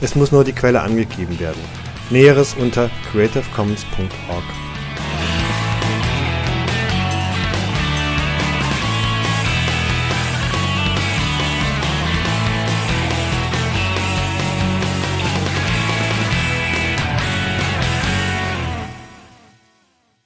es muss nur die Quelle angegeben werden. Näheres unter creativecommons.org.